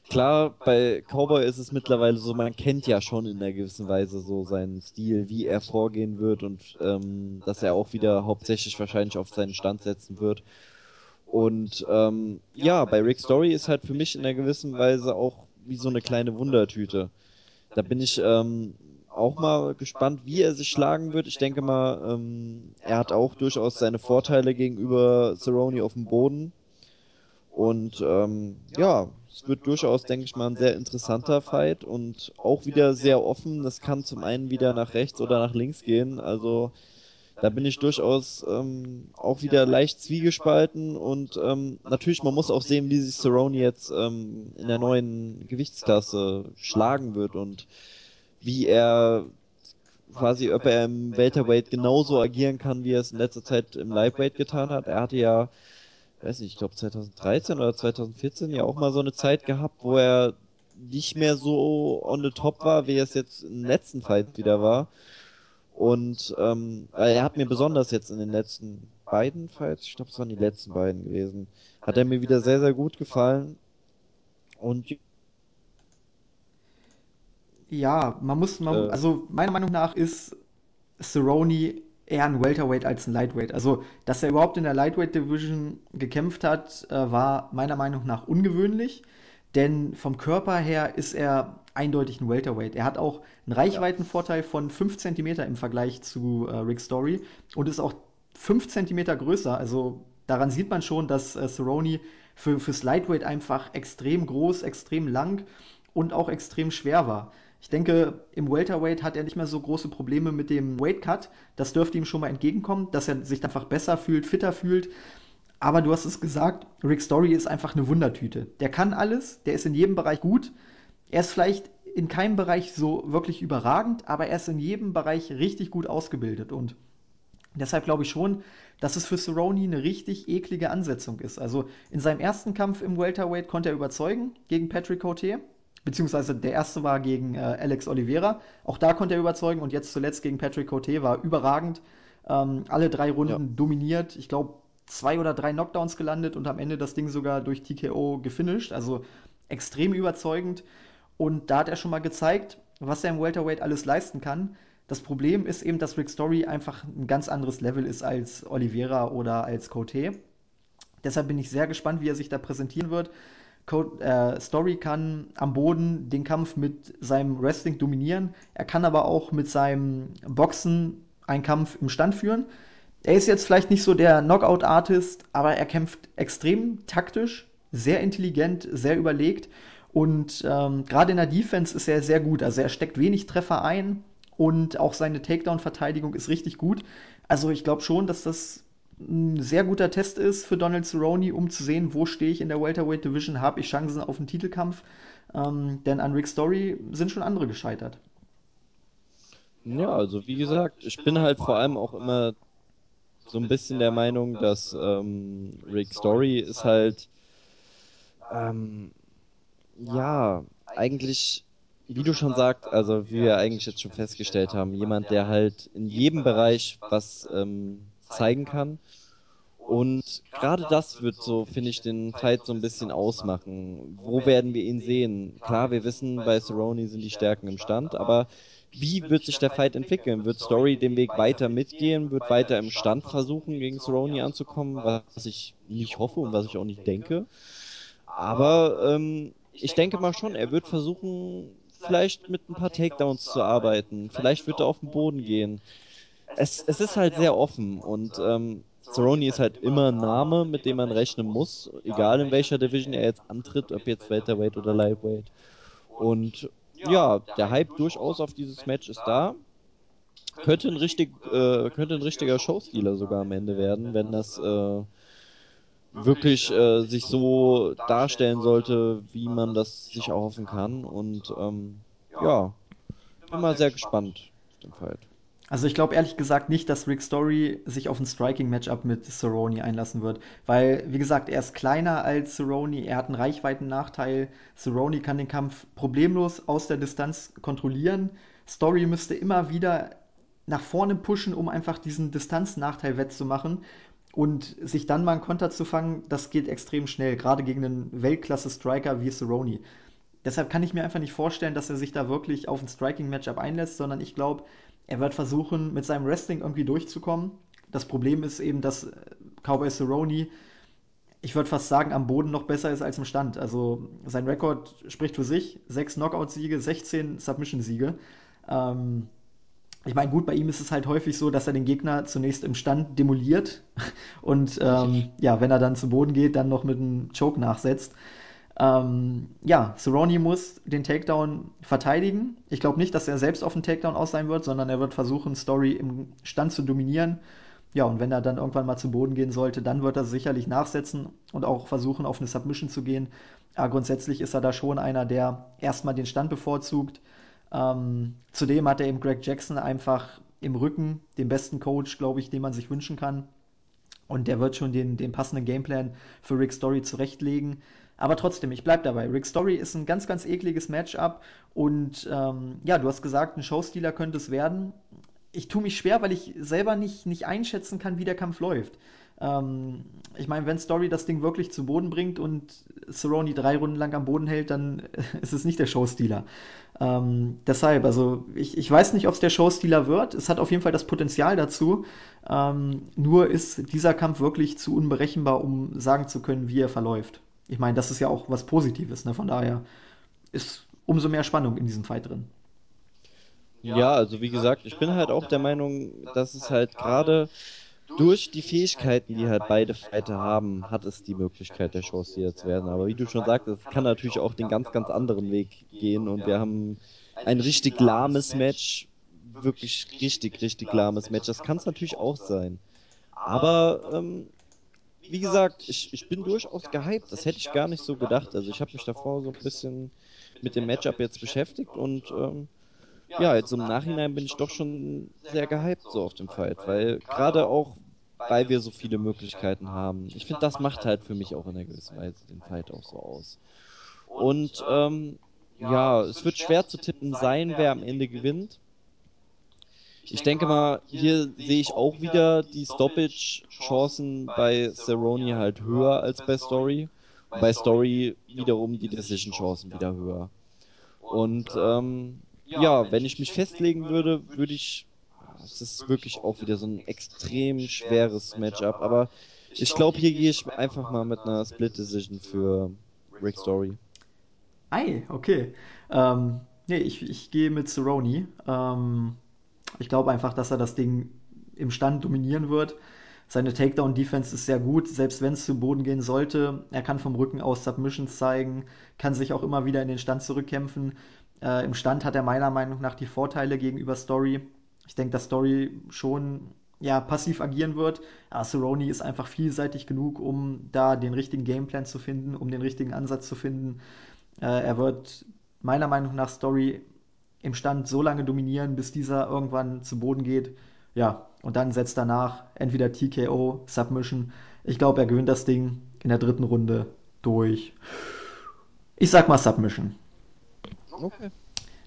klar, bei Cowboy ist es mittlerweile so, man kennt ja schon in einer gewissen Weise so seinen Stil, wie er vorgehen wird und ähm, dass er auch wieder hauptsächlich wahrscheinlich auf seinen Stand setzen wird. Und ähm, ja, bei Rick Story ist halt für mich in einer gewissen Weise auch wie so eine kleine Wundertüte. Da bin ich ähm, auch mal gespannt, wie er sich schlagen wird. Ich denke mal, ähm, er hat auch durchaus seine Vorteile gegenüber Cerrone auf dem Boden. Und ähm, ja, es wird durchaus, denke ich mal, ein sehr interessanter Fight und auch wieder sehr offen. Das kann zum einen wieder nach rechts oder nach links gehen. Also da bin ich durchaus ähm, auch wieder leicht zwiegespalten und ähm, natürlich, man muss auch sehen, wie sich Cerrone jetzt ähm, in der neuen Gewichtsklasse schlagen wird und wie er quasi, ob er im Welterweight genauso agieren kann, wie er es in letzter Zeit im Lightweight getan hat. Er hatte ja, weiß nicht, ich glaube 2013 oder 2014 ja auch mal so eine Zeit gehabt, wo er nicht mehr so on the top war, wie er es jetzt im letzten Fight wieder war. Und ähm, er hat mir besonders jetzt in den letzten beiden Fights, ich glaube, es waren die letzten beiden gewesen, hat er mir wieder sehr, sehr gut gefallen. Und ja, man muss, man, äh, also meiner Meinung nach ist Cerrone eher ein Welterweight als ein Lightweight. Also, dass er überhaupt in der Lightweight Division gekämpft hat, äh, war meiner Meinung nach ungewöhnlich, denn vom Körper her ist er eindeutig ein Welterweight. Er hat auch einen Reichweitenvorteil von 5 cm im Vergleich zu äh, Rick Story und ist auch 5 cm größer. Also daran sieht man schon, dass äh, Cerrone für, fürs Lightweight einfach extrem groß, extrem lang und auch extrem schwer war. Ich denke, im Welterweight hat er nicht mehr so große Probleme mit dem Weightcut. Das dürfte ihm schon mal entgegenkommen, dass er sich einfach besser fühlt, fitter fühlt. Aber du hast es gesagt, Rick Story ist einfach eine Wundertüte. Der kann alles, der ist in jedem Bereich gut. Er ist vielleicht in keinem Bereich so wirklich überragend, aber er ist in jedem Bereich richtig gut ausgebildet. Und Deshalb glaube ich schon, dass es für Cerrone eine richtig eklige Ansetzung ist. Also in seinem ersten Kampf im Welterweight konnte er überzeugen gegen Patrick Cote. Beziehungsweise der erste war gegen äh, Alex Oliveira. Auch da konnte er überzeugen. Und jetzt zuletzt gegen Patrick Cote war überragend. Ähm, alle drei Runden ja. dominiert. Ich glaube, zwei oder drei Knockdowns gelandet und am Ende das Ding sogar durch TKO gefinisht. Also extrem überzeugend. Und da hat er schon mal gezeigt, was er im Welterweight alles leisten kann. Das Problem ist eben, dass Rick Story einfach ein ganz anderes Level ist als Oliveira oder als Cote. Deshalb bin ich sehr gespannt, wie er sich da präsentieren wird. Code, äh, Story kann am Boden den Kampf mit seinem Wrestling dominieren. Er kann aber auch mit seinem Boxen einen Kampf im Stand führen. Er ist jetzt vielleicht nicht so der Knockout-Artist, aber er kämpft extrem taktisch, sehr intelligent, sehr überlegt. Und ähm, gerade in der Defense ist er sehr gut. Also er steckt wenig Treffer ein und auch seine Takedown-Verteidigung ist richtig gut. Also ich glaube schon, dass das ein sehr guter Test ist für Donald Cerrone, um zu sehen, wo stehe ich in der Welterweight Division, habe ich Chancen auf einen Titelkampf. Ähm, denn an Rick Story sind schon andere gescheitert. Ja, also wie gesagt, ich bin halt vor allem auch immer so ein bisschen der Meinung, dass ähm, Rick Story ist halt ähm, ja eigentlich wie du schon sagst, also wie wir eigentlich jetzt schon festgestellt haben, jemand, der halt in jedem Bereich was ähm, zeigen kann. Und gerade das wird so, finde ich, den Fight so ein bisschen ausmachen. Wo werden wir ihn sehen? Klar, wir wissen, bei Cerrone sind die Stärken im Stand, aber wie wird sich der Fight entwickeln? Wird Story den Weg weiter mitgehen? Wird weiter im Stand versuchen, gegen Cerrone anzukommen? Was ich nicht hoffe und was ich auch nicht denke. Aber ähm, ich denke mal schon, er wird versuchen, vielleicht mit ein paar Takedowns zu arbeiten. Vielleicht wird er auf den Boden gehen. Es, es ist halt sehr offen und ähm, Cerrone ist halt immer ein Name, mit dem man rechnen muss, egal in welcher Division er jetzt antritt, ob jetzt Welterweight oder Lightweight. Und ja, der Hype durchaus auf dieses Match ist da. Könnte ein, richtig, äh, könnte ein richtiger Showstealer sogar am Ende werden, wenn das äh, wirklich äh, sich so darstellen sollte, wie man das sich erhoffen kann. Und ähm, ja, bin mal sehr gespannt auf den Fight. Also ich glaube ehrlich gesagt nicht, dass Rick Story sich auf ein Striking-Matchup mit Cerrone einlassen wird. Weil, wie gesagt, er ist kleiner als Cerrone, er hat einen Reichweiten-Nachteil. Cerrone kann den Kampf problemlos aus der Distanz kontrollieren. Story müsste immer wieder nach vorne pushen, um einfach diesen Distanznachteil wettzumachen. Und sich dann mal einen Konter zu fangen, das geht extrem schnell, gerade gegen einen Weltklasse-Striker wie Cerrone. Deshalb kann ich mir einfach nicht vorstellen, dass er sich da wirklich auf ein Striking-Matchup einlässt, sondern ich glaube, er wird versuchen, mit seinem Wrestling irgendwie durchzukommen. Das Problem ist eben, dass Cowboy Cerrone, ich würde fast sagen, am Boden noch besser ist als im Stand. Also sein Rekord spricht für sich. Sechs Knockout-Siege, 16 Submission-Siege. Ähm, ich meine, gut, bei ihm ist es halt häufig so, dass er den Gegner zunächst im Stand demoliert *laughs* und ähm, ja, wenn er dann zu Boden geht, dann noch mit einem Choke nachsetzt. Ähm, ja, Cerrone muss den Takedown verteidigen. Ich glaube nicht, dass er selbst auf den Takedown aus sein wird, sondern er wird versuchen, Story im Stand zu dominieren. Ja, und wenn er dann irgendwann mal zu Boden gehen sollte, dann wird er sicherlich nachsetzen und auch versuchen, auf eine Submission zu gehen. Aber grundsätzlich ist er da schon einer, der erstmal den Stand bevorzugt ähm, zudem hat er eben Greg Jackson einfach im Rücken den besten Coach, glaube ich, den man sich wünschen kann. Und der wird schon den, den passenden Gameplan für Rick Story zurechtlegen. Aber trotzdem, ich bleibe dabei. Rick Story ist ein ganz, ganz ekliges Matchup. Und ähm, ja, du hast gesagt, ein Showstealer könnte es werden. Ich tue mich schwer, weil ich selber nicht, nicht einschätzen kann, wie der Kampf läuft. Ähm, ich meine, wenn Story das Ding wirklich zu Boden bringt und Cerrone drei Runden lang am Boden hält, dann *laughs* ist es nicht der Showstealer. Ähm, deshalb, also ich, ich weiß nicht, ob es der Showstealer wird. Es hat auf jeden Fall das Potenzial dazu. Ähm, nur ist dieser Kampf wirklich zu unberechenbar, um sagen zu können, wie er verläuft. Ich meine, das ist ja auch was Positives. Ne? Von daher ist umso mehr Spannung in diesem Fight drin. Ja, also wie gesagt, ich bin halt auch der Meinung, dass es halt gerade durch die Fähigkeiten, die halt beide Fighter haben, hat es die Möglichkeit, der Showstealer zu werden. Aber wie du schon sagtest, es kann natürlich auch den ganz, ganz anderen Weg gehen und wir haben ein richtig lahmes Match, wirklich richtig, richtig lahmes Match. Das kann es natürlich auch sein. Aber ähm, wie gesagt, ich, ich bin durchaus gehypt. Das hätte ich gar nicht so gedacht. Also ich habe mich davor so ein bisschen mit dem Matchup jetzt beschäftigt und ähm, ja, jetzt im Nachhinein bin ich doch schon sehr gehypt so auf den Fight, weil gerade auch, weil wir so viele Möglichkeiten haben. Ich finde, das macht halt für mich auch in einer gewissen Weise den Fight auch so aus. Und ähm, ja, es wird schwer zu tippen sein, wer am Ende gewinnt. Ich denke mal, hier sehe ich auch wieder die Stoppage-Chancen bei Cerrone halt höher als bei Story. Bei Story wiederum die Decision-Chancen wieder höher. Und ähm, ja, wenn ich mich festlegen würde, würde ich. Es ist wirklich auch wieder so ein extrem schweres Matchup, aber ich glaube, hier gehe ich einfach mal mit einer Split Decision für Rick Story. Ei, okay. Ähm, nee, ich, ich gehe mit Cerrone. Ähm, ich glaube einfach, dass er das Ding im Stand dominieren wird. Seine Takedown-Defense ist sehr gut, selbst wenn es zu Boden gehen sollte. Er kann vom Rücken aus Submissions zeigen, kann sich auch immer wieder in den Stand zurückkämpfen. Äh, Im Stand hat er meiner Meinung nach die Vorteile gegenüber Story. Ich denke, dass Story schon ja, passiv agieren wird. Cerrone ist einfach vielseitig genug, um da den richtigen Gameplan zu finden, um den richtigen Ansatz zu finden. Äh, er wird meiner Meinung nach Story im Stand so lange dominieren, bis dieser irgendwann zu Boden geht. Ja, und dann setzt danach entweder TKO, Submission. Ich glaube, er gewinnt das Ding in der dritten Runde durch. Ich sag mal Submission. Okay.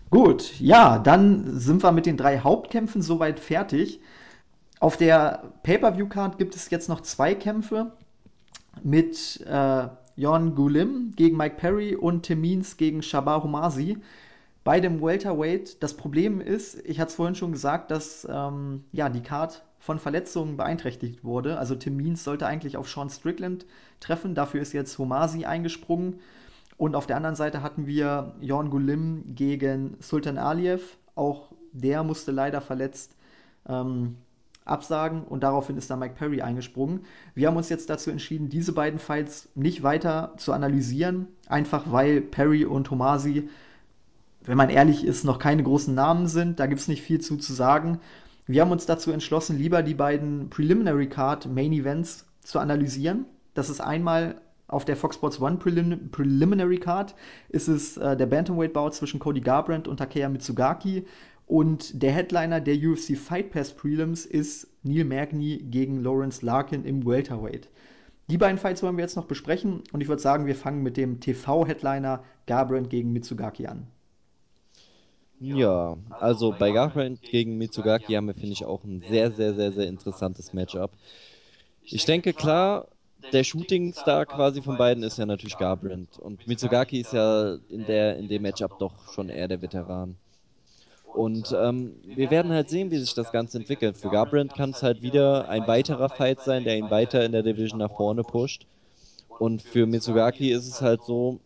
Gut, ja, dann sind wir mit den drei Hauptkämpfen soweit fertig. Auf der Pay-Per-View-Card gibt es jetzt noch zwei Kämpfe mit äh, Jon Gulim gegen Mike Perry und Tim Means gegen Shabar Homasi. Bei dem Welterweight, das Problem ist, ich hatte es vorhin schon gesagt, dass ähm, ja, die Card von Verletzungen beeinträchtigt wurde. Also Tim Means sollte eigentlich auf Sean Strickland treffen, dafür ist jetzt Homasi eingesprungen. Und auf der anderen Seite hatten wir Jorn Gulim gegen Sultan Aliyev. Auch der musste leider verletzt ähm, absagen und daraufhin ist dann Mike Perry eingesprungen. Wir haben uns jetzt dazu entschieden, diese beiden Fights nicht weiter zu analysieren, einfach weil Perry und Homasi wenn man ehrlich ist, noch keine großen Namen sind. Da gibt es nicht viel zu, zu sagen. Wir haben uns dazu entschlossen, lieber die beiden Preliminary Card Main Events zu analysieren. Das ist einmal auf der Fox Sports One Prelim Preliminary Card ist es äh, der Bantamweight-Bau zwischen Cody Garbrandt und Takeya Mitsugaki. Und der Headliner der UFC Fight Pass Prelims ist Neil Magny gegen Lawrence Larkin im Welterweight. Die beiden Fights wollen wir jetzt noch besprechen und ich würde sagen, wir fangen mit dem TV-Headliner Garbrandt gegen Mitsugaki an. Ja, also bei Garbrandt gegen Mitsugaki haben wir, finde ich, auch ein sehr, sehr, sehr, sehr interessantes Matchup. Ich denke, klar, der Shooting-Star quasi von beiden ist ja natürlich Garbrandt. Und Mitsugaki ist ja in, der, in dem Matchup doch schon eher der Veteran. Und ähm, wir werden halt sehen, wie sich das Ganze entwickelt. Für Garbrandt kann es halt wieder ein weiterer Fight sein, der ihn weiter in der Division nach vorne pusht. Und für Mitsugaki ist es halt so,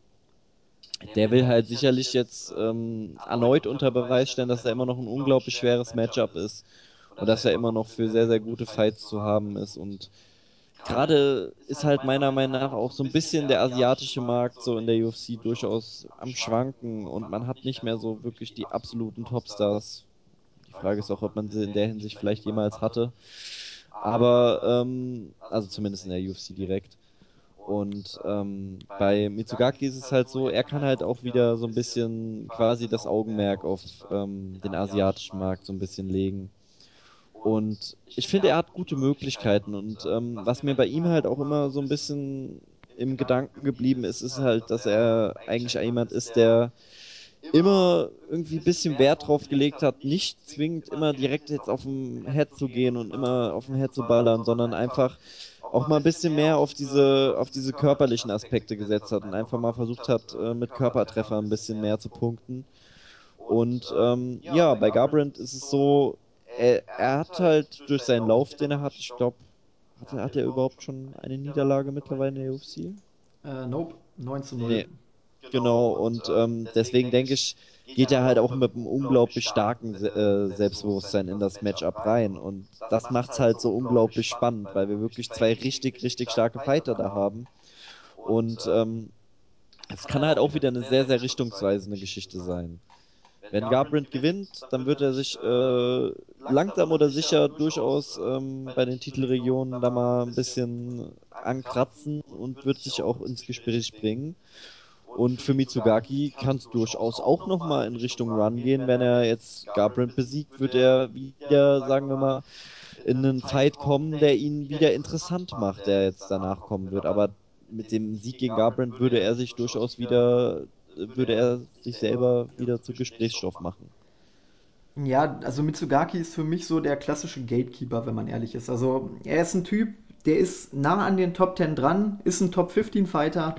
der will halt sicherlich jetzt ähm, erneut unter Beweis stellen, dass er immer noch ein unglaublich schweres Matchup ist und dass er immer noch für sehr, sehr gute Fights zu haben ist. Und gerade ist halt meiner Meinung nach auch so ein bisschen der asiatische Markt so in der UFC durchaus am Schwanken und man hat nicht mehr so wirklich die absoluten Topstars. Die Frage ist auch, ob man sie in der Hinsicht vielleicht jemals hatte. Aber, ähm, also zumindest in der UFC direkt. Und ähm, bei Mitsugaki ist es halt so, er kann halt auch wieder so ein bisschen quasi das Augenmerk auf ähm, den asiatischen Markt so ein bisschen legen. Und ich finde, er hat gute Möglichkeiten. Und ähm, was mir bei ihm halt auch immer so ein bisschen im Gedanken geblieben ist, ist halt, dass er eigentlich jemand ist, der immer irgendwie ein bisschen Wert drauf gelegt hat, nicht zwingend immer direkt jetzt auf dem Head zu gehen und immer auf dem Head zu ballern, sondern einfach auch mal ein bisschen mehr auf diese, auf diese körperlichen Aspekte gesetzt hat und einfach mal versucht hat, äh, mit Körpertreffer ein bisschen mehr zu punkten. Und ähm, ja, bei Garbrandt ist es so, er, er, hat halt durch seinen Lauf, den er hat, ich glaube, hat, hat, er überhaupt schon eine Niederlage mittlerweile in der UFC? Äh, nope, 9 zu 0. Nee. Genau, und ähm, deswegen denke ich, geht er halt auch mit einem unglaublich starken äh, Selbstbewusstsein in das Matchup rein. Und das macht es halt so unglaublich spannend, weil wir wirklich zwei richtig, richtig starke Fighter da haben. Und ähm, es kann halt auch wieder eine sehr, sehr richtungsweisende Geschichte sein. Wenn Garbrandt gewinnt, dann wird er sich äh, langsam oder sicher durchaus ähm, bei den Titelregionen da mal ein bisschen ankratzen und wird sich auch ins Gespräch bringen. Und für Mitsugaki kann es durchaus auch nochmal in Richtung Run gehen. Wenn er jetzt Garbrandt besiegt, wird er wieder, sagen wir mal, in einen Fight kommen, der ihn wieder interessant macht, der jetzt danach kommen wird. Aber mit dem Sieg gegen Garbrandt würde er sich durchaus wieder, würde er sich selber wieder zu Gesprächsstoff machen. Ja, also Mitsugaki ist für mich so der klassische Gatekeeper, wenn man ehrlich ist. Also er ist ein Typ, der ist nah an den Top 10 dran, ist ein Top 15 Fighter,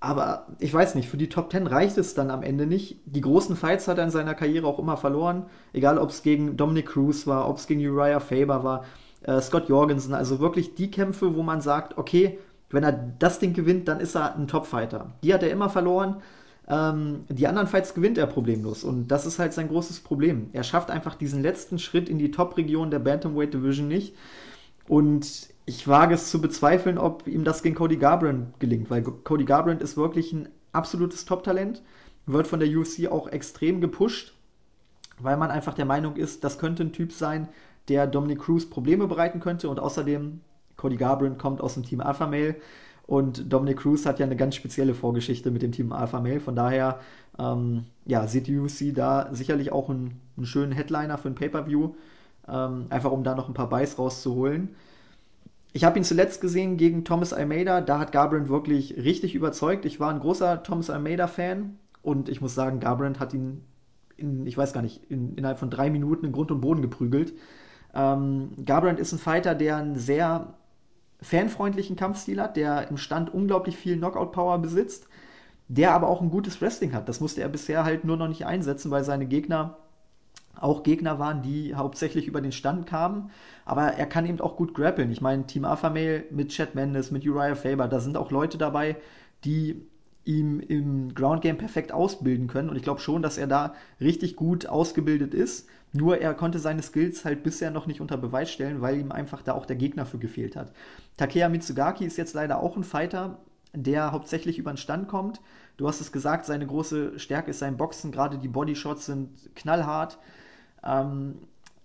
aber ich weiß nicht, für die Top 10 reicht es dann am Ende nicht. Die großen Fights hat er in seiner Karriere auch immer verloren, egal ob es gegen Dominic Cruz war, ob es gegen Uriah Faber war, äh, Scott Jorgensen, also wirklich die Kämpfe, wo man sagt, okay, wenn er das Ding gewinnt, dann ist er ein Top-Fighter. Die hat er immer verloren. Ähm, die anderen Fights gewinnt er problemlos. Und das ist halt sein großes Problem. Er schafft einfach diesen letzten Schritt in die Top-Region der Bantamweight Division nicht. Und ich wage es zu bezweifeln, ob ihm das gegen Cody Garbrandt gelingt, weil Cody Garbrandt ist wirklich ein absolutes Top-Talent, wird von der UFC auch extrem gepusht, weil man einfach der Meinung ist, das könnte ein Typ sein, der Dominic Cruz Probleme bereiten könnte und außerdem Cody Garbrandt kommt aus dem Team Alpha Male und Dominic Cruz hat ja eine ganz spezielle Vorgeschichte mit dem Team Alpha Male. Von daher ähm, ja, sieht die UFC da sicherlich auch einen, einen schönen Headliner für ein Pay-Per-View, ähm, einfach um da noch ein paar Buys rauszuholen. Ich habe ihn zuletzt gesehen gegen Thomas Almeida. Da hat Garbrandt wirklich richtig überzeugt. Ich war ein großer Thomas Almeida-Fan und ich muss sagen, Garbrandt hat ihn, in, ich weiß gar nicht, in, innerhalb von drei Minuten in Grund und Boden geprügelt. Ähm, Garbrandt ist ein Fighter, der einen sehr fanfreundlichen Kampfstil hat, der im Stand unglaublich viel Knockout-Power besitzt, der aber auch ein gutes Wrestling hat. Das musste er bisher halt nur noch nicht einsetzen, weil seine Gegner auch Gegner waren, die hauptsächlich über den Stand kamen. Aber er kann eben auch gut grappeln. Ich meine, Team Alpha Male mit Chad Mendes, mit Uriah Faber, da sind auch Leute dabei, die ihm im Ground Game perfekt ausbilden können. Und ich glaube schon, dass er da richtig gut ausgebildet ist. Nur er konnte seine Skills halt bisher noch nicht unter Beweis stellen, weil ihm einfach da auch der Gegner für gefehlt hat. Takeya Mitsugaki ist jetzt leider auch ein Fighter, der hauptsächlich über den Stand kommt. Du hast es gesagt, seine große Stärke ist sein Boxen, gerade die Bodyshots sind knallhart. Ähm,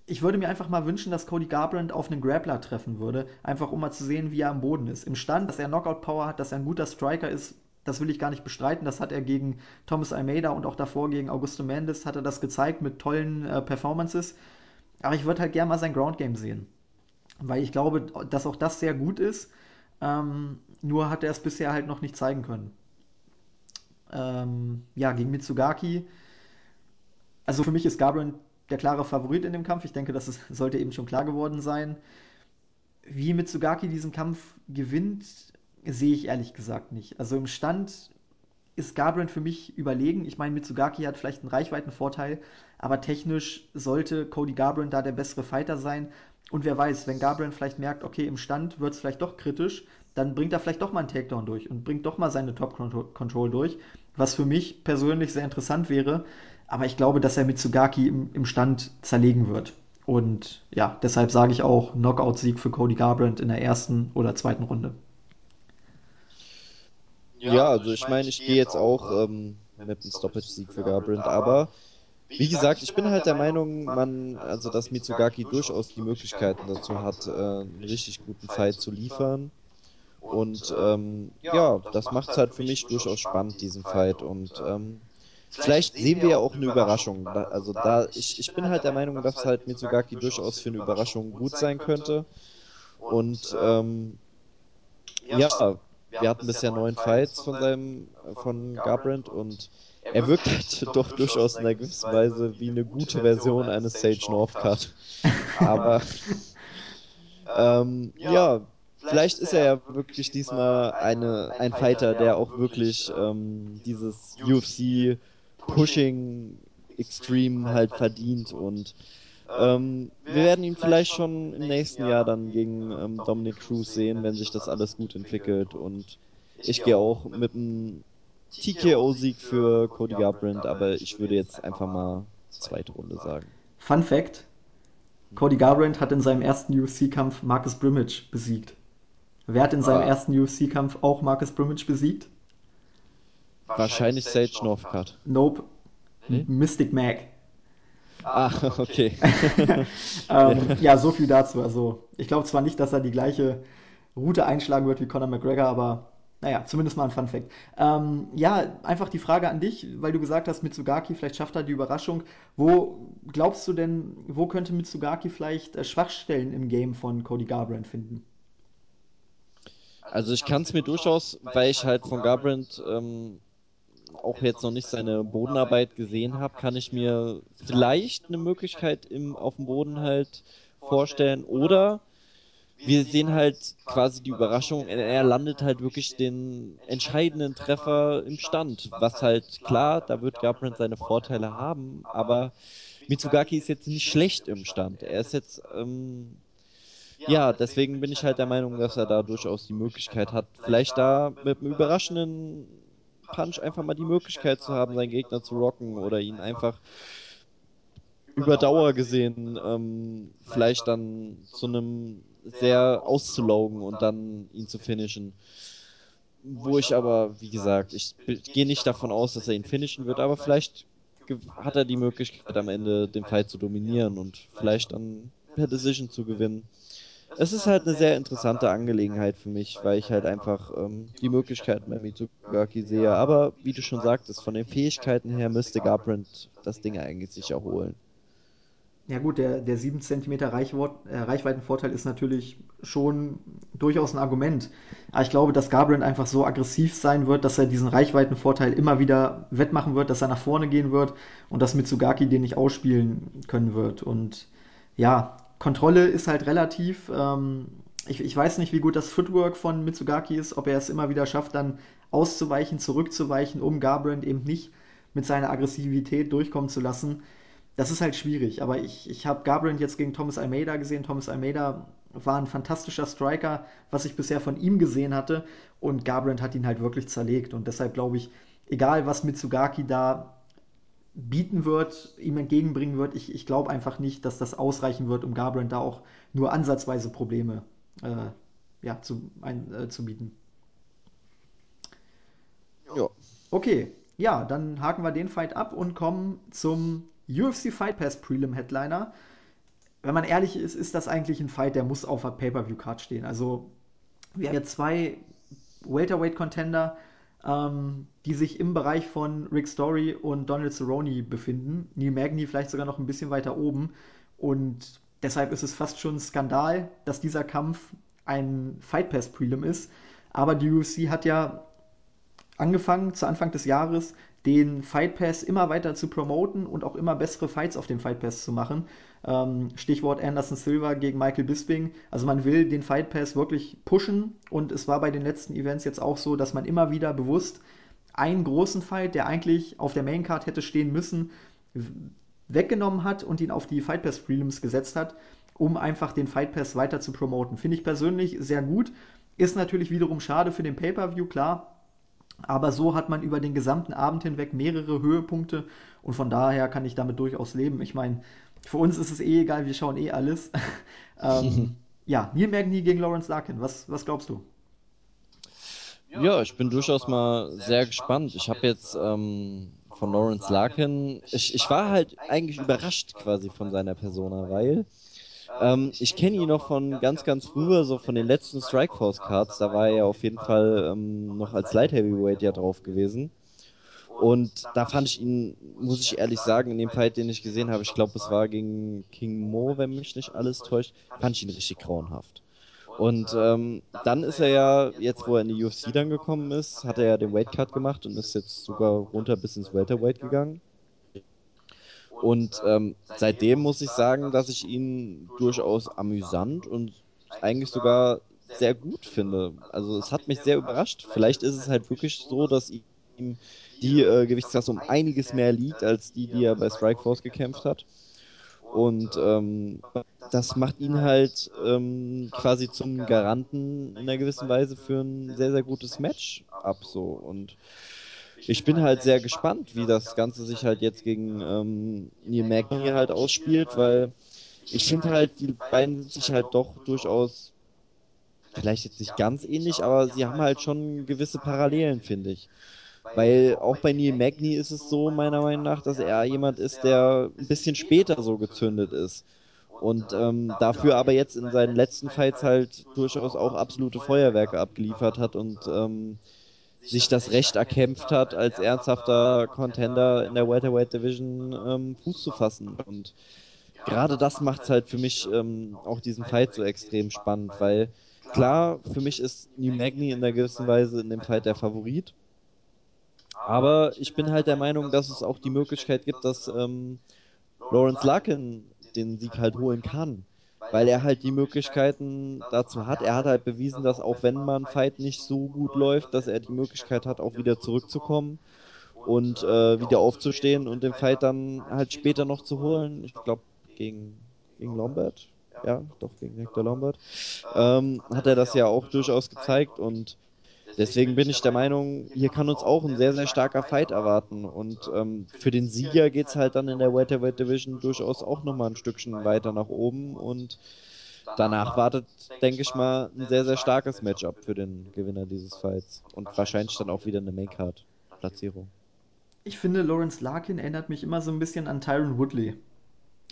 ich würde mir einfach mal wünschen, dass Cody Garbrandt auf einen Grappler treffen würde, einfach um mal zu sehen, wie er am Boden ist. Im Stand, dass er Knockout-Power hat, dass er ein guter Striker ist, das will ich gar nicht bestreiten. Das hat er gegen Thomas Almeida und auch davor gegen Augusto Mendes hat er das gezeigt mit tollen äh, Performances. Aber ich würde halt gerne mal sein Ground Game sehen. Weil ich glaube, dass auch das sehr gut ist. Ähm, nur hat er es bisher halt noch nicht zeigen können. Ähm, ja, gegen Mitsugaki. Also für mich ist Garbrandt der klare Favorit in dem Kampf. Ich denke, das ist, sollte eben schon klar geworden sein. Wie Mitsugaki diesen Kampf gewinnt, sehe ich ehrlich gesagt nicht. Also im Stand ist Garbrandt für mich überlegen. Ich meine, Mitsugaki hat vielleicht einen Reichweitenvorteil, aber technisch sollte Cody Garbrandt da der bessere Fighter sein. Und wer weiß, wenn Garbrandt vielleicht merkt, okay, im Stand wird es vielleicht doch kritisch, dann bringt er vielleicht doch mal einen Takedown durch und bringt doch mal seine Top Control durch, was für mich persönlich sehr interessant wäre. Aber ich glaube, dass er Mitsugaki im, im Stand zerlegen wird. Und ja, deshalb sage ich auch Knockout-Sieg für Cody Garbrandt in der ersten oder zweiten Runde. Ja, also ich meine, ich gehe jetzt auch ähm, mit einem Stoppage-Sieg für Garbrandt, aber wie gesagt, ich bin halt der Meinung, man, also dass Mitsugaki durchaus die Möglichkeiten dazu hat, äh, einen richtig guten Fight zu liefern. Und ähm, ja, das macht es halt für mich durchaus spannend, diesen Fight. Und ähm, vielleicht sehen wir ja auch eine Überraschung. Also da, ich, ich bin halt der Meinung, dass halt Mitsugaki durchaus für eine Überraschung gut sein könnte. Und ähm, ja, wir hatten bisher neun Fights von seinem, von Garbrandt und er wirkt halt *laughs* doch durchaus in einer gewissen Weise wie eine gute Version eines Sage Northcutt. *laughs* Aber *laughs* ähm, ja, vielleicht ist er ja wirklich diesmal eine, ein Fighter, der auch wirklich ähm, dieses UFC Pushing Extreme halt verdient und ähm, wir werden ihn vielleicht schon im nächsten Jahr dann gegen ähm, Dominic Cruz sehen, wenn sich das alles gut entwickelt. Und ich gehe auch mit einem TKO-Sieg für Cody Garbrandt, aber ich würde jetzt einfach mal zweite Runde sagen. Fun Fact: Cody Garbrandt hat in seinem ersten UFC-Kampf Marcus Brimage besiegt. Wer hat in seinem ah. ersten UFC-Kampf auch Marcus Brimage besiegt? Wahrscheinlich Sage Northcutt. Nope. Nee? Mystic Mag. Ah, okay. *laughs* ähm, ja, so viel dazu. Also, ich glaube zwar nicht, dass er die gleiche Route einschlagen wird wie Conor McGregor, aber Naja, zumindest mal ein Fun Fact. Ähm, ja, einfach die Frage an dich, weil du gesagt hast, Mitsugaki, vielleicht schafft er die Überraschung. Wo glaubst du denn, wo könnte Mitsugaki vielleicht äh, Schwachstellen im Game von Cody Garbrandt finden? Also ich kann es mir durchaus, weil ich halt von Garbrandt ähm, auch jetzt noch nicht seine Bodenarbeit gesehen habe, kann ich mir vielleicht eine Möglichkeit im, auf dem Boden halt vorstellen. Oder wir sehen halt quasi die Überraschung, er landet halt wirklich den entscheidenden Treffer im Stand. Was halt klar, da wird Garbrandt seine Vorteile haben, aber Mitsugaki ist jetzt nicht schlecht im Stand. Er ist jetzt, ähm, ja, deswegen bin ich halt der Meinung, dass er da durchaus die Möglichkeit hat, vielleicht da mit einem überraschenden Punch einfach mal die Möglichkeit zu haben, seinen Gegner zu rocken oder ihn einfach über Dauer gesehen ähm, vielleicht dann zu einem sehr auszulaugen und dann ihn zu finishen. Wo ich aber, wie gesagt, ich gehe nicht davon aus, dass er ihn finishen wird, aber vielleicht hat er die Möglichkeit am Ende den Fight zu dominieren und vielleicht dann per Decision zu gewinnen es ist halt eine sehr interessante Angelegenheit für mich, weil ich halt einfach ähm, die Möglichkeiten bei Mitsugaki sehe. Aber wie du schon sagtest, von den Fähigkeiten her müsste Garbrandt das Ding eigentlich sich erholen. Ja gut, der, der 7 cm äh, Reichweitenvorteil ist natürlich schon durchaus ein Argument. Aber ich glaube, dass Garbrandt einfach so aggressiv sein wird, dass er diesen Reichweitenvorteil immer wieder wettmachen wird, dass er nach vorne gehen wird und dass Mitsugaki den nicht ausspielen können wird. Und ja, Kontrolle ist halt relativ. Ähm, ich, ich, weiß nicht, wie gut das Footwork von Mitsugaki ist, ob er es immer wieder schafft, dann auszuweichen, zurückzuweichen, um Garbrandt eben nicht mit seiner Aggressivität durchkommen zu lassen. Das ist halt schwierig, aber ich, ich habe Garbrandt jetzt gegen Thomas Almeida gesehen. Thomas Almeida war ein fantastischer Striker, was ich bisher von ihm gesehen hatte. Und Garbrandt hat ihn halt wirklich zerlegt. Und deshalb glaube ich, egal was Mitsugaki da bieten wird, ihm entgegenbringen wird. Ich, ich glaube einfach nicht, dass das ausreichen wird, um Garbrandt da auch nur ansatzweise Probleme äh, ja, zu, ein, äh, zu bieten. Ja. Okay, ja, dann haken wir den Fight ab und kommen zum UFC Fight Pass Prelim Headliner. Wenn man ehrlich ist, ist das eigentlich ein Fight, der muss auf der Pay-Per-View-Card stehen. Also, wir haben hier zwei Welterweight-Contender, ähm, die sich im Bereich von Rick Story und Donald Cerrone befinden. Neil Magny vielleicht sogar noch ein bisschen weiter oben. Und deshalb ist es fast schon ein Skandal, dass dieser Kampf ein Fight Pass Prelim ist. Aber die UFC hat ja angefangen zu Anfang des Jahres den Fight Pass immer weiter zu promoten und auch immer bessere Fights auf dem Fight Pass zu machen. Ähm, Stichwort Anderson Silva gegen Michael Bisping. Also man will den Fight Pass wirklich pushen und es war bei den letzten Events jetzt auch so, dass man immer wieder bewusst einen großen Fight, der eigentlich auf der Main Card hätte stehen müssen, weggenommen hat und ihn auf die Fight Pass Prelims gesetzt hat, um einfach den Fight Pass weiter zu promoten. Finde ich persönlich sehr gut. Ist natürlich wiederum schade für den Pay-Per-View, klar. Aber so hat man über den gesamten Abend hinweg mehrere Höhepunkte und von daher kann ich damit durchaus leben. Ich meine, für uns ist es eh egal, wir schauen eh alles. *laughs* ähm, *laughs* ja, Neil Magny gegen Lawrence Larkin, was, was glaubst du? Ja, ich bin durchaus mal sehr gespannt. Ich habe jetzt ähm, von Lawrence Larkin, ich, ich war halt eigentlich überrascht quasi von seiner Persona, weil ähm, ich kenne ihn noch von ganz, ganz früher, so von den letzten Strikeforce Cards. Da war er ja auf jeden Fall ähm, noch als Light Heavyweight ja drauf gewesen. Und da fand ich ihn, muss ich ehrlich sagen, in dem Fight, den ich gesehen habe, ich glaube, es war gegen King Mo, wenn mich nicht alles täuscht, fand ich ihn richtig grauenhaft. Und ähm, dann ist er ja, jetzt wo er in die UFC dann gekommen ist, hat er ja den Weightcut gemacht und ist jetzt sogar runter bis ins Welterweight gegangen. Und ähm, seitdem muss ich sagen, dass ich ihn durchaus amüsant und eigentlich sogar sehr gut finde. Also es hat mich sehr überrascht. Vielleicht ist es halt wirklich so, dass ihm die äh, Gewichtsklasse um einiges mehr liegt als die, die er bei Strikeforce gekämpft hat. Und ähm, das macht ihn halt ähm, quasi zum Garanten in einer gewissen Weise für ein sehr, sehr gutes Match ab. So. Und ich bin halt sehr gespannt, wie das Ganze sich halt jetzt gegen ähm, Neil Magny halt ausspielt, weil ich finde halt, die beiden sind sich halt doch durchaus, vielleicht jetzt nicht ganz ähnlich, aber sie haben halt schon gewisse Parallelen, finde ich. Weil auch bei Neil Magny ist es so, meiner Meinung nach, dass er jemand ist, der ein bisschen später so gezündet ist. Und ähm, dafür aber jetzt in seinen letzten Fights halt durchaus auch absolute Feuerwerke abgeliefert hat und ähm, sich das Recht erkämpft hat, als ernsthafter Contender in der Welterweight Division ähm, Fuß zu fassen. Und gerade das macht es halt für mich ähm, auch diesen Fight so extrem spannend, weil klar, für mich ist New Magny in der gewissen Weise in dem Fight der Favorit. Aber ich bin halt der Meinung, dass es auch die Möglichkeit gibt, dass ähm, Lawrence Larkin den Sieg halt holen kann. Weil er halt die Möglichkeiten dazu hat. Er hat halt bewiesen, dass auch wenn man Fight nicht so gut läuft, dass er die Möglichkeit hat, auch wieder zurückzukommen und äh, wieder aufzustehen und den Fight dann halt später noch zu holen. Ich glaube, gegen, gegen Lombard. Ja, doch, gegen Hector Lombard. Ähm, hat er das ja auch durchaus gezeigt und Deswegen bin ich der Meinung, hier kann uns auch ein sehr, sehr starker Fight erwarten. Und ähm, für den Sieger geht es halt dann in der Welterweight Division durchaus auch nochmal ein Stückchen weiter nach oben. Und danach wartet, denke ich mal, ein sehr, sehr starkes Matchup für den Gewinner dieses Fights. Und wahrscheinlich dann auch wieder eine Maincard-Platzierung. Ich finde, Lawrence Larkin erinnert mich immer so ein bisschen an Tyron Woodley.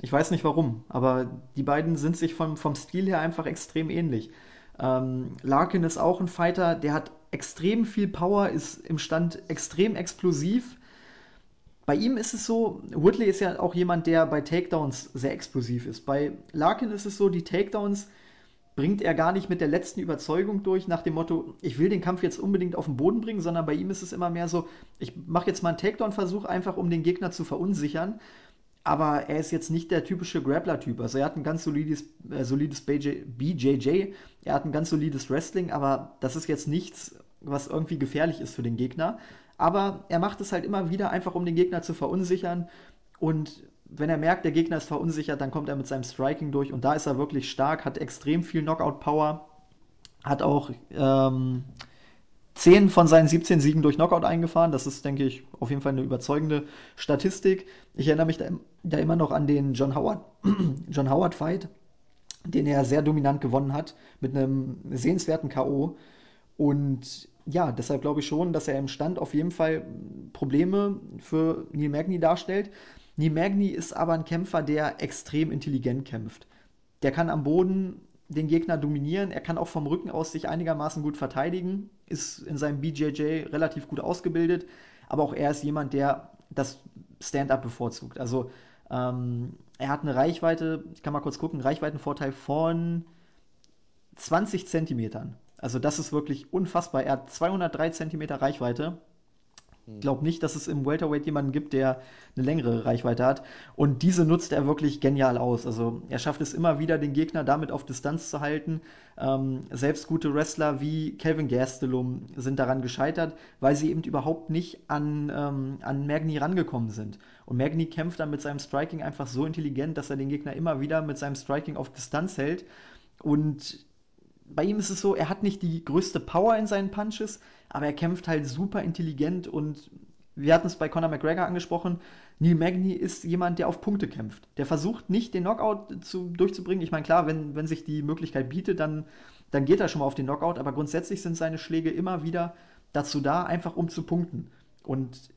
Ich weiß nicht warum, aber die beiden sind sich vom, vom Stil her einfach extrem ähnlich. Ähm, Larkin ist auch ein Fighter, der hat extrem viel Power, ist im Stand extrem explosiv. Bei ihm ist es so, Woodley ist ja auch jemand, der bei Takedowns sehr explosiv ist. Bei Larkin ist es so, die Takedowns bringt er gar nicht mit der letzten Überzeugung durch, nach dem Motto, ich will den Kampf jetzt unbedingt auf den Boden bringen, sondern bei ihm ist es immer mehr so, ich mache jetzt mal einen Takedown-Versuch, einfach um den Gegner zu verunsichern. Aber er ist jetzt nicht der typische Grappler-Typ. Also er hat ein ganz solides, äh, solides BJJ, er hat ein ganz solides Wrestling, aber das ist jetzt nichts, was irgendwie gefährlich ist für den Gegner. Aber er macht es halt immer wieder einfach, um den Gegner zu verunsichern. Und wenn er merkt, der Gegner ist verunsichert, dann kommt er mit seinem Striking durch. Und da ist er wirklich stark, hat extrem viel Knockout-Power, hat auch ähm, 10 von seinen 17 Siegen durch Knockout eingefahren. Das ist, denke ich, auf jeden Fall eine überzeugende Statistik. Ich erinnere mich da, da immer noch an den John Howard, *clears throat* John Howard Fight, den er sehr dominant gewonnen hat, mit einem sehenswerten K.O. Und ja, deshalb glaube ich schon, dass er im Stand auf jeden Fall Probleme für Neil Magny darstellt. Neil Magny ist aber ein Kämpfer, der extrem intelligent kämpft. Der kann am Boden den Gegner dominieren. Er kann auch vom Rücken aus sich einigermaßen gut verteidigen, ist in seinem BJJ relativ gut ausgebildet, aber auch er ist jemand, der das Stand-up bevorzugt. Also ähm, er hat eine Reichweite, ich kann mal kurz gucken, Reichweitenvorteil von 20 Zentimetern. Also das ist wirklich unfassbar. Er hat 203 Zentimeter Reichweite ich glaube nicht, dass es im Welterweight jemanden gibt, der eine längere Reichweite hat. Und diese nutzt er wirklich genial aus. Also er schafft es immer wieder, den Gegner damit auf Distanz zu halten. Ähm, selbst gute Wrestler wie Calvin Gastelum sind daran gescheitert, weil sie eben überhaupt nicht an, ähm, an Magni rangekommen sind. Und Magni kämpft dann mit seinem Striking einfach so intelligent, dass er den Gegner immer wieder mit seinem Striking auf Distanz hält. Und bei ihm ist es so, er hat nicht die größte Power in seinen Punches, aber er kämpft halt super intelligent und wir hatten es bei Conor McGregor angesprochen, Neil Magny ist jemand, der auf Punkte kämpft. Der versucht nicht, den Knockout zu, durchzubringen. Ich meine, klar, wenn, wenn sich die Möglichkeit bietet, dann, dann geht er schon mal auf den Knockout, aber grundsätzlich sind seine Schläge immer wieder dazu da, einfach um zu punkten. Und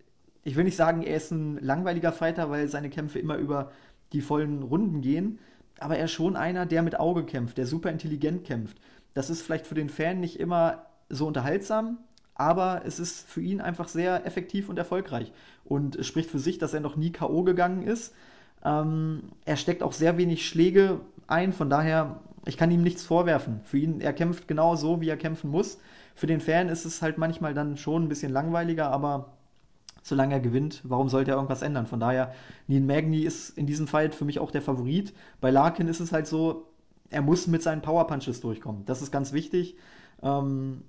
ich will nicht sagen, er ist ein langweiliger Fighter, weil seine Kämpfe immer über die vollen Runden gehen, aber er ist schon einer, der mit Auge kämpft, der super intelligent kämpft. Das ist vielleicht für den Fan nicht immer so unterhaltsam, aber es ist für ihn einfach sehr effektiv und erfolgreich. Und es spricht für sich, dass er noch nie K.O. gegangen ist. Ähm, er steckt auch sehr wenig Schläge ein, von daher, ich kann ihm nichts vorwerfen. Für ihn, er kämpft genau so, wie er kämpfen muss. Für den Fan ist es halt manchmal dann schon ein bisschen langweiliger, aber solange er gewinnt, warum sollte er irgendwas ändern? Von daher, Nien Magny ist in diesem Fight für mich auch der Favorit. Bei Larkin ist es halt so, er muss mit seinen Power Punches durchkommen. Das ist ganz wichtig. Ähm,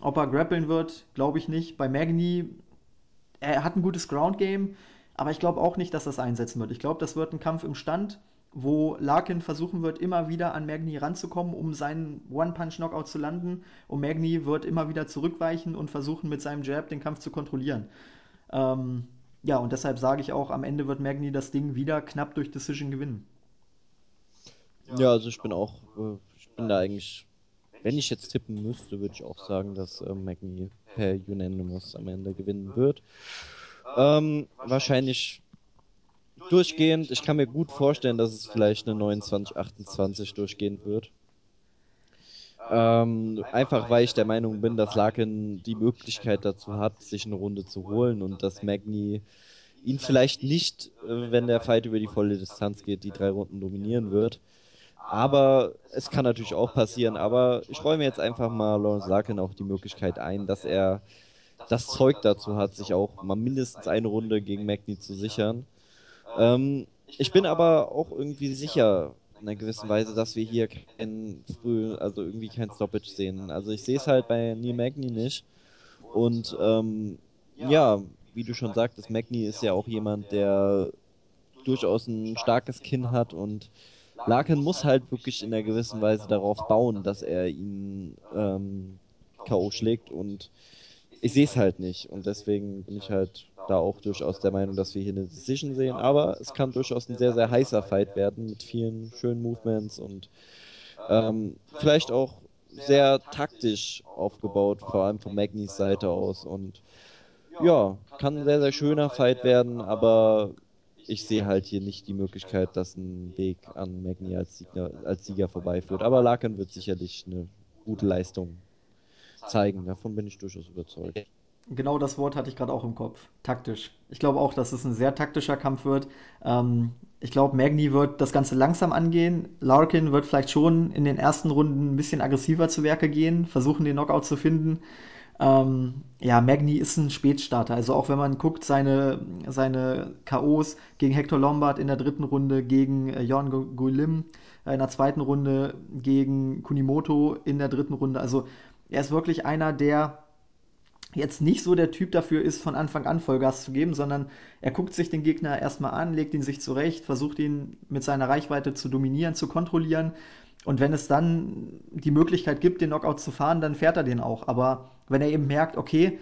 ob er grappeln wird, glaube ich nicht. Bei Magny, er hat ein gutes Ground Game, aber ich glaube auch nicht, dass das einsetzen wird. Ich glaube, das wird ein Kampf im Stand, wo Larkin versuchen wird, immer wieder an Magny ranzukommen, um seinen One-Punch-Knockout zu landen. Und Magny wird immer wieder zurückweichen und versuchen, mit seinem Jab den Kampf zu kontrollieren. Ähm, ja, und deshalb sage ich auch, am Ende wird Magny das Ding wieder knapp durch Decision gewinnen. Ja, also ich bin auch, äh, ich bin da eigentlich, wenn ich jetzt tippen müsste, würde ich auch sagen, dass äh, Magni per Unanimous am Ende gewinnen wird. Ähm, wahrscheinlich durchgehend. Ich kann mir gut vorstellen, dass es vielleicht eine 29-28 durchgehend wird. Ähm, einfach weil ich der Meinung bin, dass Larkin die Möglichkeit dazu hat, sich eine Runde zu holen und dass Magni ihn vielleicht nicht, äh, wenn der Fight über die volle Distanz geht, die drei Runden dominieren wird. Aber es kann natürlich auch passieren. Aber ich räume jetzt einfach mal Lawrence Larkin auch die Möglichkeit ein, dass er das Zeug dazu hat, sich auch mal mindestens eine Runde gegen Magni zu sichern. Ähm, ich bin aber auch irgendwie sicher, in einer gewissen Weise, dass wir hier kein früh, also irgendwie kein Stoppage sehen. Also ich sehe es halt bei Neil Magny nicht. Und ähm, ja, wie du schon sagtest, Magny ist ja auch jemand, der durchaus ein starkes Kinn hat und Larkin muss halt wirklich in einer gewissen Weise darauf bauen, dass er ihn ähm, K.O. schlägt und ich sehe es halt nicht. Und deswegen bin ich halt da auch durchaus der Meinung, dass wir hier eine Decision sehen. Aber es kann durchaus ein sehr, sehr heißer Fight werden mit vielen schönen Movements und ähm, vielleicht auch sehr taktisch aufgebaut, vor allem von Magnys Seite aus. Und ja, kann ein sehr, sehr schöner Fight werden, aber ich sehe halt hier nicht die Möglichkeit, dass ein Weg an Magny als Sieger, als Sieger vorbeiführt. Aber Larkin wird sicherlich eine gute Leistung zeigen. Davon bin ich durchaus überzeugt. Genau das Wort hatte ich gerade auch im Kopf. Taktisch. Ich glaube auch, dass es ein sehr taktischer Kampf wird. Ähm, ich glaube, Magny wird das Ganze langsam angehen. Larkin wird vielleicht schon in den ersten Runden ein bisschen aggressiver zu Werke gehen, versuchen den Knockout zu finden. Ähm, ja, Magny ist ein Spätstarter. Also auch wenn man guckt, seine, seine KOs gegen Hector Lombard in der dritten Runde, gegen äh, Jon Gulim in der zweiten Runde, gegen Kunimoto in der dritten Runde. Also er ist wirklich einer, der jetzt nicht so der Typ dafür ist, von Anfang an Vollgas zu geben, sondern er guckt sich den Gegner erstmal an, legt ihn sich zurecht, versucht ihn mit seiner Reichweite zu dominieren, zu kontrollieren. Und wenn es dann die Möglichkeit gibt, den Knockout zu fahren, dann fährt er den auch. Aber wenn er eben merkt, okay,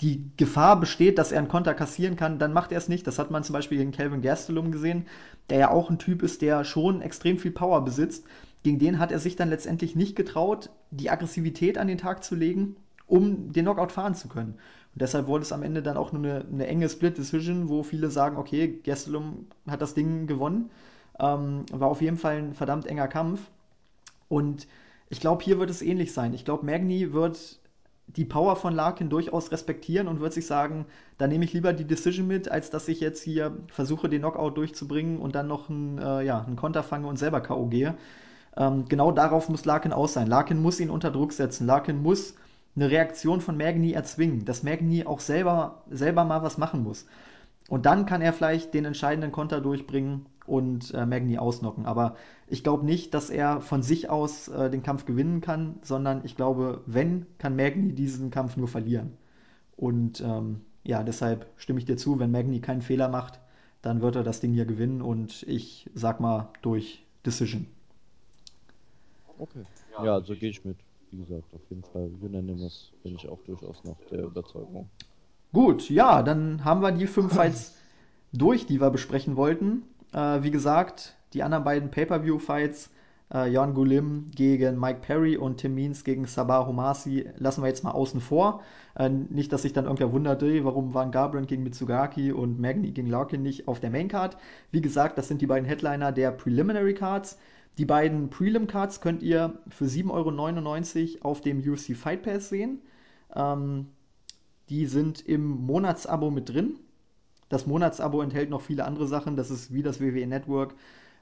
die Gefahr besteht, dass er einen Konter kassieren kann, dann macht er es nicht. Das hat man zum Beispiel gegen Calvin Gastelum gesehen, der ja auch ein Typ ist, der schon extrem viel Power besitzt. Gegen den hat er sich dann letztendlich nicht getraut, die Aggressivität an den Tag zu legen um den Knockout fahren zu können. Und deshalb wurde es am Ende dann auch nur eine, eine enge Split-Decision, wo viele sagen, okay, Gastelum hat das Ding gewonnen. Ähm, war auf jeden Fall ein verdammt enger Kampf. Und ich glaube, hier wird es ähnlich sein. Ich glaube, Magni wird die Power von Larkin durchaus respektieren und wird sich sagen, da nehme ich lieber die Decision mit, als dass ich jetzt hier versuche, den Knockout durchzubringen und dann noch einen, äh, ja, einen Konter fange und selber K.O. gehe. Ähm, genau darauf muss Larkin aus sein. Larkin muss ihn unter Druck setzen. Larkin muss eine Reaktion von Magni erzwingen, dass Magni auch selber, selber mal was machen muss. Und dann kann er vielleicht den entscheidenden Konter durchbringen und äh, Magni ausnocken. Aber ich glaube nicht, dass er von sich aus äh, den Kampf gewinnen kann, sondern ich glaube, wenn, kann Magni diesen Kampf nur verlieren. Und ähm, ja, deshalb stimme ich dir zu, wenn Magni keinen Fehler macht, dann wird er das Ding hier gewinnen und ich sag mal durch Decision. Okay. Ja, so gehe ich mit wie gesagt, auf jeden Fall Unanimous bin ich auch durchaus noch der Überzeugung. Gut, ja, dann haben wir die fünf Fights durch, die wir besprechen wollten. Äh, wie gesagt, die anderen beiden Pay-Per-View-Fights, äh, Jan Gulim gegen Mike Perry und Tim Means gegen Sabah Homasi, lassen wir jetzt mal außen vor. Äh, nicht, dass sich dann irgendwer wundert, warum waren Garbrandt gegen Mitsugaki und Magni gegen Larkin nicht auf der Main-Card. Wie gesagt, das sind die beiden Headliner der Preliminary Cards. Die beiden Prelim-Cards könnt ihr für 7,99 Euro auf dem UFC Fight Pass sehen. Ähm, die sind im Monatsabo mit drin. Das Monatsabo enthält noch viele andere Sachen. Das ist wie das WWE Network.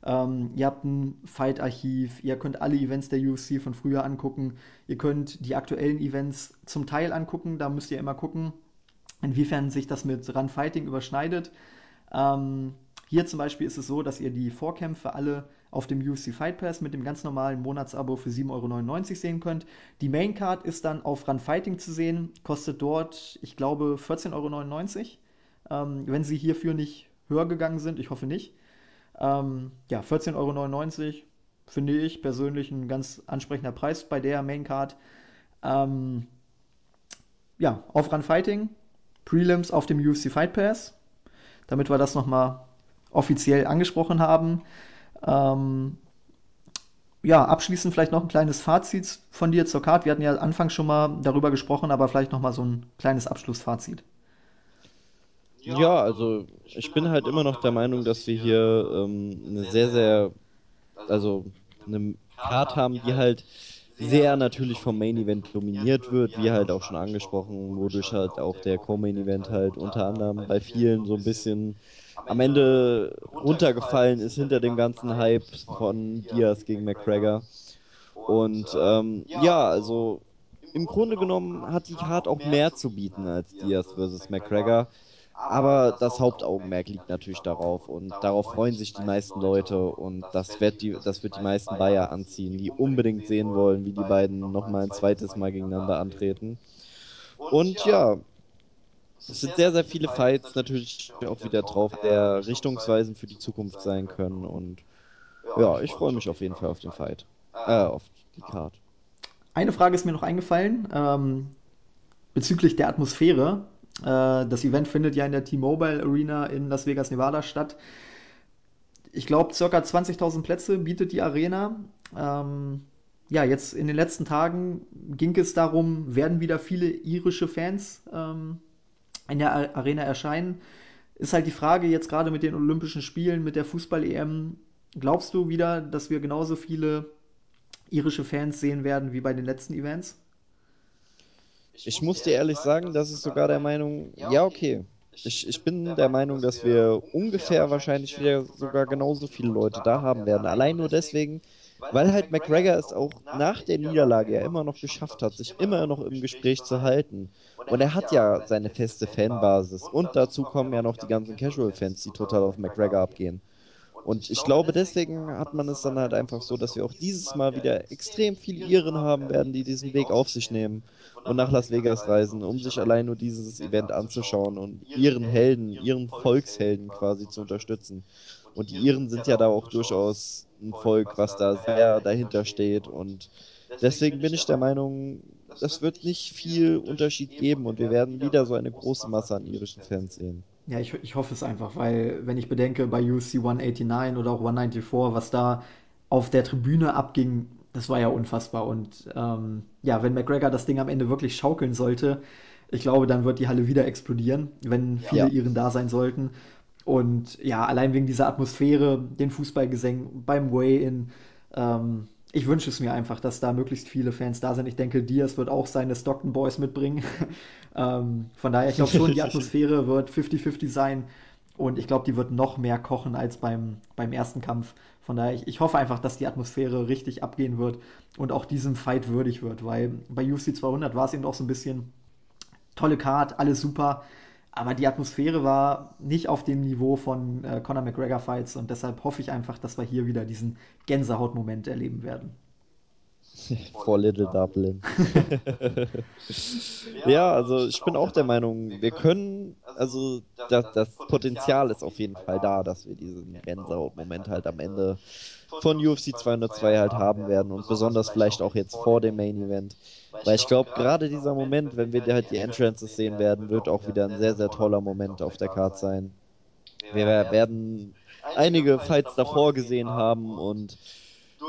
Ähm, ihr habt ein Fight-Archiv, ihr könnt alle Events der UFC von früher angucken. Ihr könnt die aktuellen Events zum Teil angucken. Da müsst ihr immer gucken, inwiefern sich das mit Run Fighting überschneidet. Ähm, hier zum Beispiel ist es so, dass ihr die Vorkämpfe alle auf dem UFC Fight Pass mit dem ganz normalen Monatsabo für 7,99 Euro sehen könnt. Die Main Card ist dann auf Run Fighting zu sehen, kostet dort, ich glaube, 14,99 Euro. Ähm, wenn sie hierfür nicht höher gegangen sind, ich hoffe nicht. Ähm, ja, 14,99 Euro finde ich persönlich ein ganz ansprechender Preis bei der Main Card. Ähm, ja, auf Run Fighting, Prelims auf dem UFC Fight Pass, damit wir das nochmal offiziell angesprochen haben. Ähm, ja, abschließend vielleicht noch ein kleines Fazit von dir zur Card. Wir hatten ja Anfang schon mal darüber gesprochen, aber vielleicht noch mal so ein kleines Abschlussfazit. Ja, also ich bin halt immer noch der Meinung, dass wir hier ähm, eine sehr, sehr, also eine Card haben, die halt sehr natürlich vom Main Event dominiert wird, wie halt auch schon angesprochen, wodurch halt auch der Co-Main Event halt unter anderem bei vielen so ein bisschen am Ende runtergefallen ist hinter dem ganzen Hype von Diaz gegen McGregor. Und ähm, ja, also im Grunde genommen hat die Card auch mehr zu bieten als Diaz versus McGregor. Aber das Hauptaugenmerk liegt natürlich darauf und darauf freuen sich die meisten Leute und das wird die, das wird die meisten Bayer anziehen, die unbedingt sehen wollen, wie die beiden nochmal ein zweites Mal gegeneinander antreten. Und ja, es sind sehr, sehr viele Fights natürlich auch wieder drauf, der richtungsweisend für die Zukunft sein können und ja, ich freue mich auf jeden Fall auf den Fight. Äh, auf die Card. Eine Frage ist mir noch eingefallen ähm, bezüglich der Atmosphäre. Äh, das Event findet ja in der T-Mobile Arena in Las Vegas, Nevada statt. Ich glaube, circa 20.000 Plätze bietet die Arena. Ähm, ja, jetzt in den letzten Tagen ging es darum, werden wieder viele irische Fans ähm, in der Arena erscheinen. Ist halt die Frage jetzt gerade mit den Olympischen Spielen, mit der Fußball-EM. Glaubst du wieder, dass wir genauso viele irische Fans sehen werden wie bei den letzten Events? Ich muss dir ehrlich sagen, dass ich sogar der Meinung, ja, okay. Ich, ich bin der Meinung, dass wir ungefähr wahrscheinlich wieder sogar genauso viele Leute da haben werden. Allein nur deswegen, weil halt McGregor es auch nach der Niederlage ja immer noch geschafft hat, sich immer noch im Gespräch zu halten. Und er hat ja seine feste Fanbasis. Und dazu kommen ja noch die ganzen Casual-Fans, die total auf McGregor abgehen. Und ich glaube, deswegen hat man es dann halt einfach so, dass wir auch dieses Mal wieder extrem viele Iren haben werden, die diesen Weg auf sich nehmen und nach Las Vegas reisen, um sich allein nur dieses Event anzuschauen und ihren Helden, ihren Volkshelden quasi zu unterstützen. Und die Iren sind ja da auch durchaus ein Volk, was da sehr dahinter steht. Und deswegen bin ich der Meinung, es wird nicht viel Unterschied geben und wir werden wieder so eine große Masse an irischen Fans sehen. Ja, ich, ich hoffe es einfach, weil wenn ich bedenke, bei UFC 189 oder auch 194, was da auf der Tribüne abging, das war ja unfassbar. Und ähm, ja, wenn McGregor das Ding am Ende wirklich schaukeln sollte, ich glaube, dann wird die Halle wieder explodieren, wenn viele Ja. Iren da sein sollten. Und ja, allein wegen dieser Atmosphäre, den Fußballgesängen beim Weigh-In, ähm, ich wünsche es mir einfach, dass da möglichst viele Fans da sind. Ich denke, Diaz wird auch seine Stockton Boys mitbringen. *laughs* ähm, von daher, ich glaube schon, die *laughs* Atmosphäre wird 50-50 sein. Und ich glaube, die wird noch mehr kochen als beim, beim ersten Kampf. Von daher, ich, ich hoffe einfach, dass die Atmosphäre richtig abgehen wird und auch diesem Fight würdig wird. Weil bei UFC 200 war es eben auch so ein bisschen tolle Card, alles super. Aber die Atmosphäre war nicht auf dem Niveau von äh, Conor McGregor Fights und deshalb hoffe ich einfach, dass wir hier wieder diesen Gänsehautmoment erleben werden. *laughs* For Little Dublin. *laughs* Ja, also ich bin auch der Meinung, wir können, also das, das Potenzial ist auf jeden Fall da, dass wir diesen Gänsehaut-Moment halt am Ende von UFC 202 halt haben werden und besonders vielleicht auch jetzt vor dem Main Event. Weil ich glaube, gerade dieser Moment, wenn wir halt die Entrances sehen werden, wird auch wieder ein sehr, sehr toller Moment auf der Card sein. Wir werden einige Fights davor gesehen haben und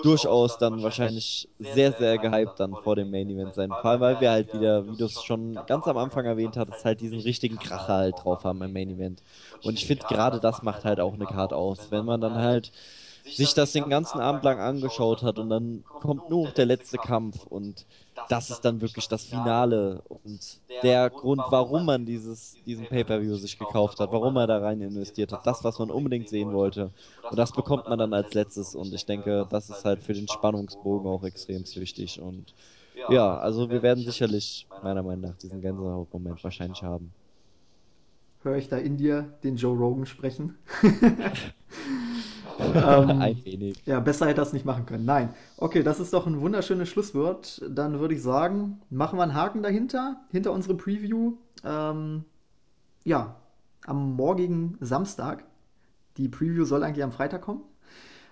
durchaus dann wahrscheinlich sehr, sehr gehypt dann vor dem Main Event sein. Vor allem, weil wir halt wieder, wie du es schon ganz am Anfang erwähnt hattest, halt diesen richtigen Kracher halt drauf haben im Main Event. Und ich finde, gerade das macht halt auch eine Card aus. Wenn man dann halt sich das den ganzen Abend lang angeschaut hat und dann kommt nur noch der letzte Kampf und das ist dann wirklich das Finale und der Grund, warum man dieses, diesen Pay-Per-View sich gekauft hat, warum er da rein investiert hat, das, was man unbedingt sehen wollte. Und das bekommt man dann als letztes und ich denke, das ist halt für den Spannungsbogen auch extrem wichtig und ja, also wir werden sicherlich meiner Meinung nach diesen Gänsehaut-Moment wahrscheinlich haben. Höre ich da in dir den Joe Rogan sprechen? *laughs* ähm, *laughs* Ein wenig. ja, besser hätte er es nicht machen können. Nein. Okay, das ist doch ein wunderschönes Schlusswort. Dann würde ich sagen, machen wir einen Haken dahinter, hinter unsere Preview. Ähm, ja, am morgigen Samstag. Die Preview soll eigentlich am Freitag kommen.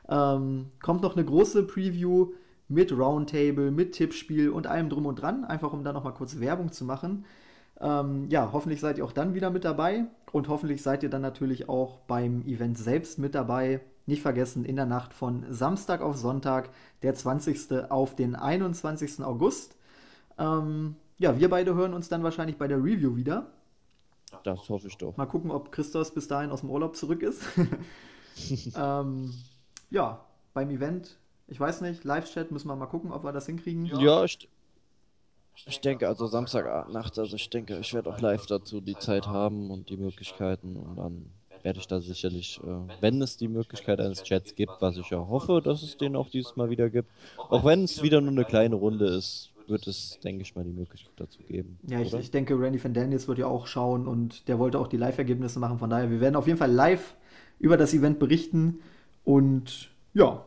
Ähm, kommt noch eine große Preview mit Roundtable, mit Tippspiel und allem drum und dran, einfach um da nochmal kurz Werbung zu machen. Ähm, ja, hoffentlich seid ihr auch dann wieder mit dabei und hoffentlich seid ihr dann natürlich auch beim Event selbst mit dabei. Nicht vergessen, in der Nacht von Samstag auf Sonntag, der 20. auf den 21. August. Ähm, ja, wir beide hören uns dann wahrscheinlich bei der Review wieder. das hoffe ich doch. Mal gucken, ob Christos bis dahin aus dem Urlaub zurück ist. *laughs* ähm, ja, beim Event, ich weiß nicht, Live-Chat müssen wir mal gucken, ob wir das hinkriegen. Ja, ich, ich denke also Samstagnacht, also ich denke, ich werde auch live dazu die Zeit haben und die Möglichkeiten und dann werde ich da sicherlich, äh, wenn es die Möglichkeit eines Chats gibt, was ich ja hoffe, dass es den auch dieses Mal wieder gibt, auch wenn es wieder nur eine kleine Runde ist, wird es, denke ich mal, die Möglichkeit dazu geben. Ja, ich, ich denke, Randy Van Daniels wird ja auch schauen und der wollte auch die Live-Ergebnisse machen. Von daher, wir werden auf jeden Fall live über das Event berichten. Und ja,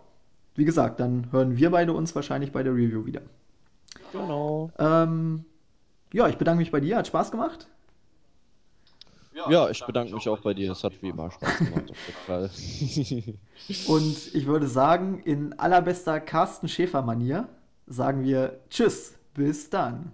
wie gesagt, dann hören wir beide uns wahrscheinlich bei der Review wieder. Genau. Ähm, ja, ich bedanke mich bei dir, hat Spaß gemacht. Ja, ich bedanke mich auch bei dir. Es hat wie immer Spaß gemacht, auf jeden Fall. *laughs* Und ich würde sagen, in allerbester Carsten Schäfer-Manier sagen wir Tschüss, bis dann.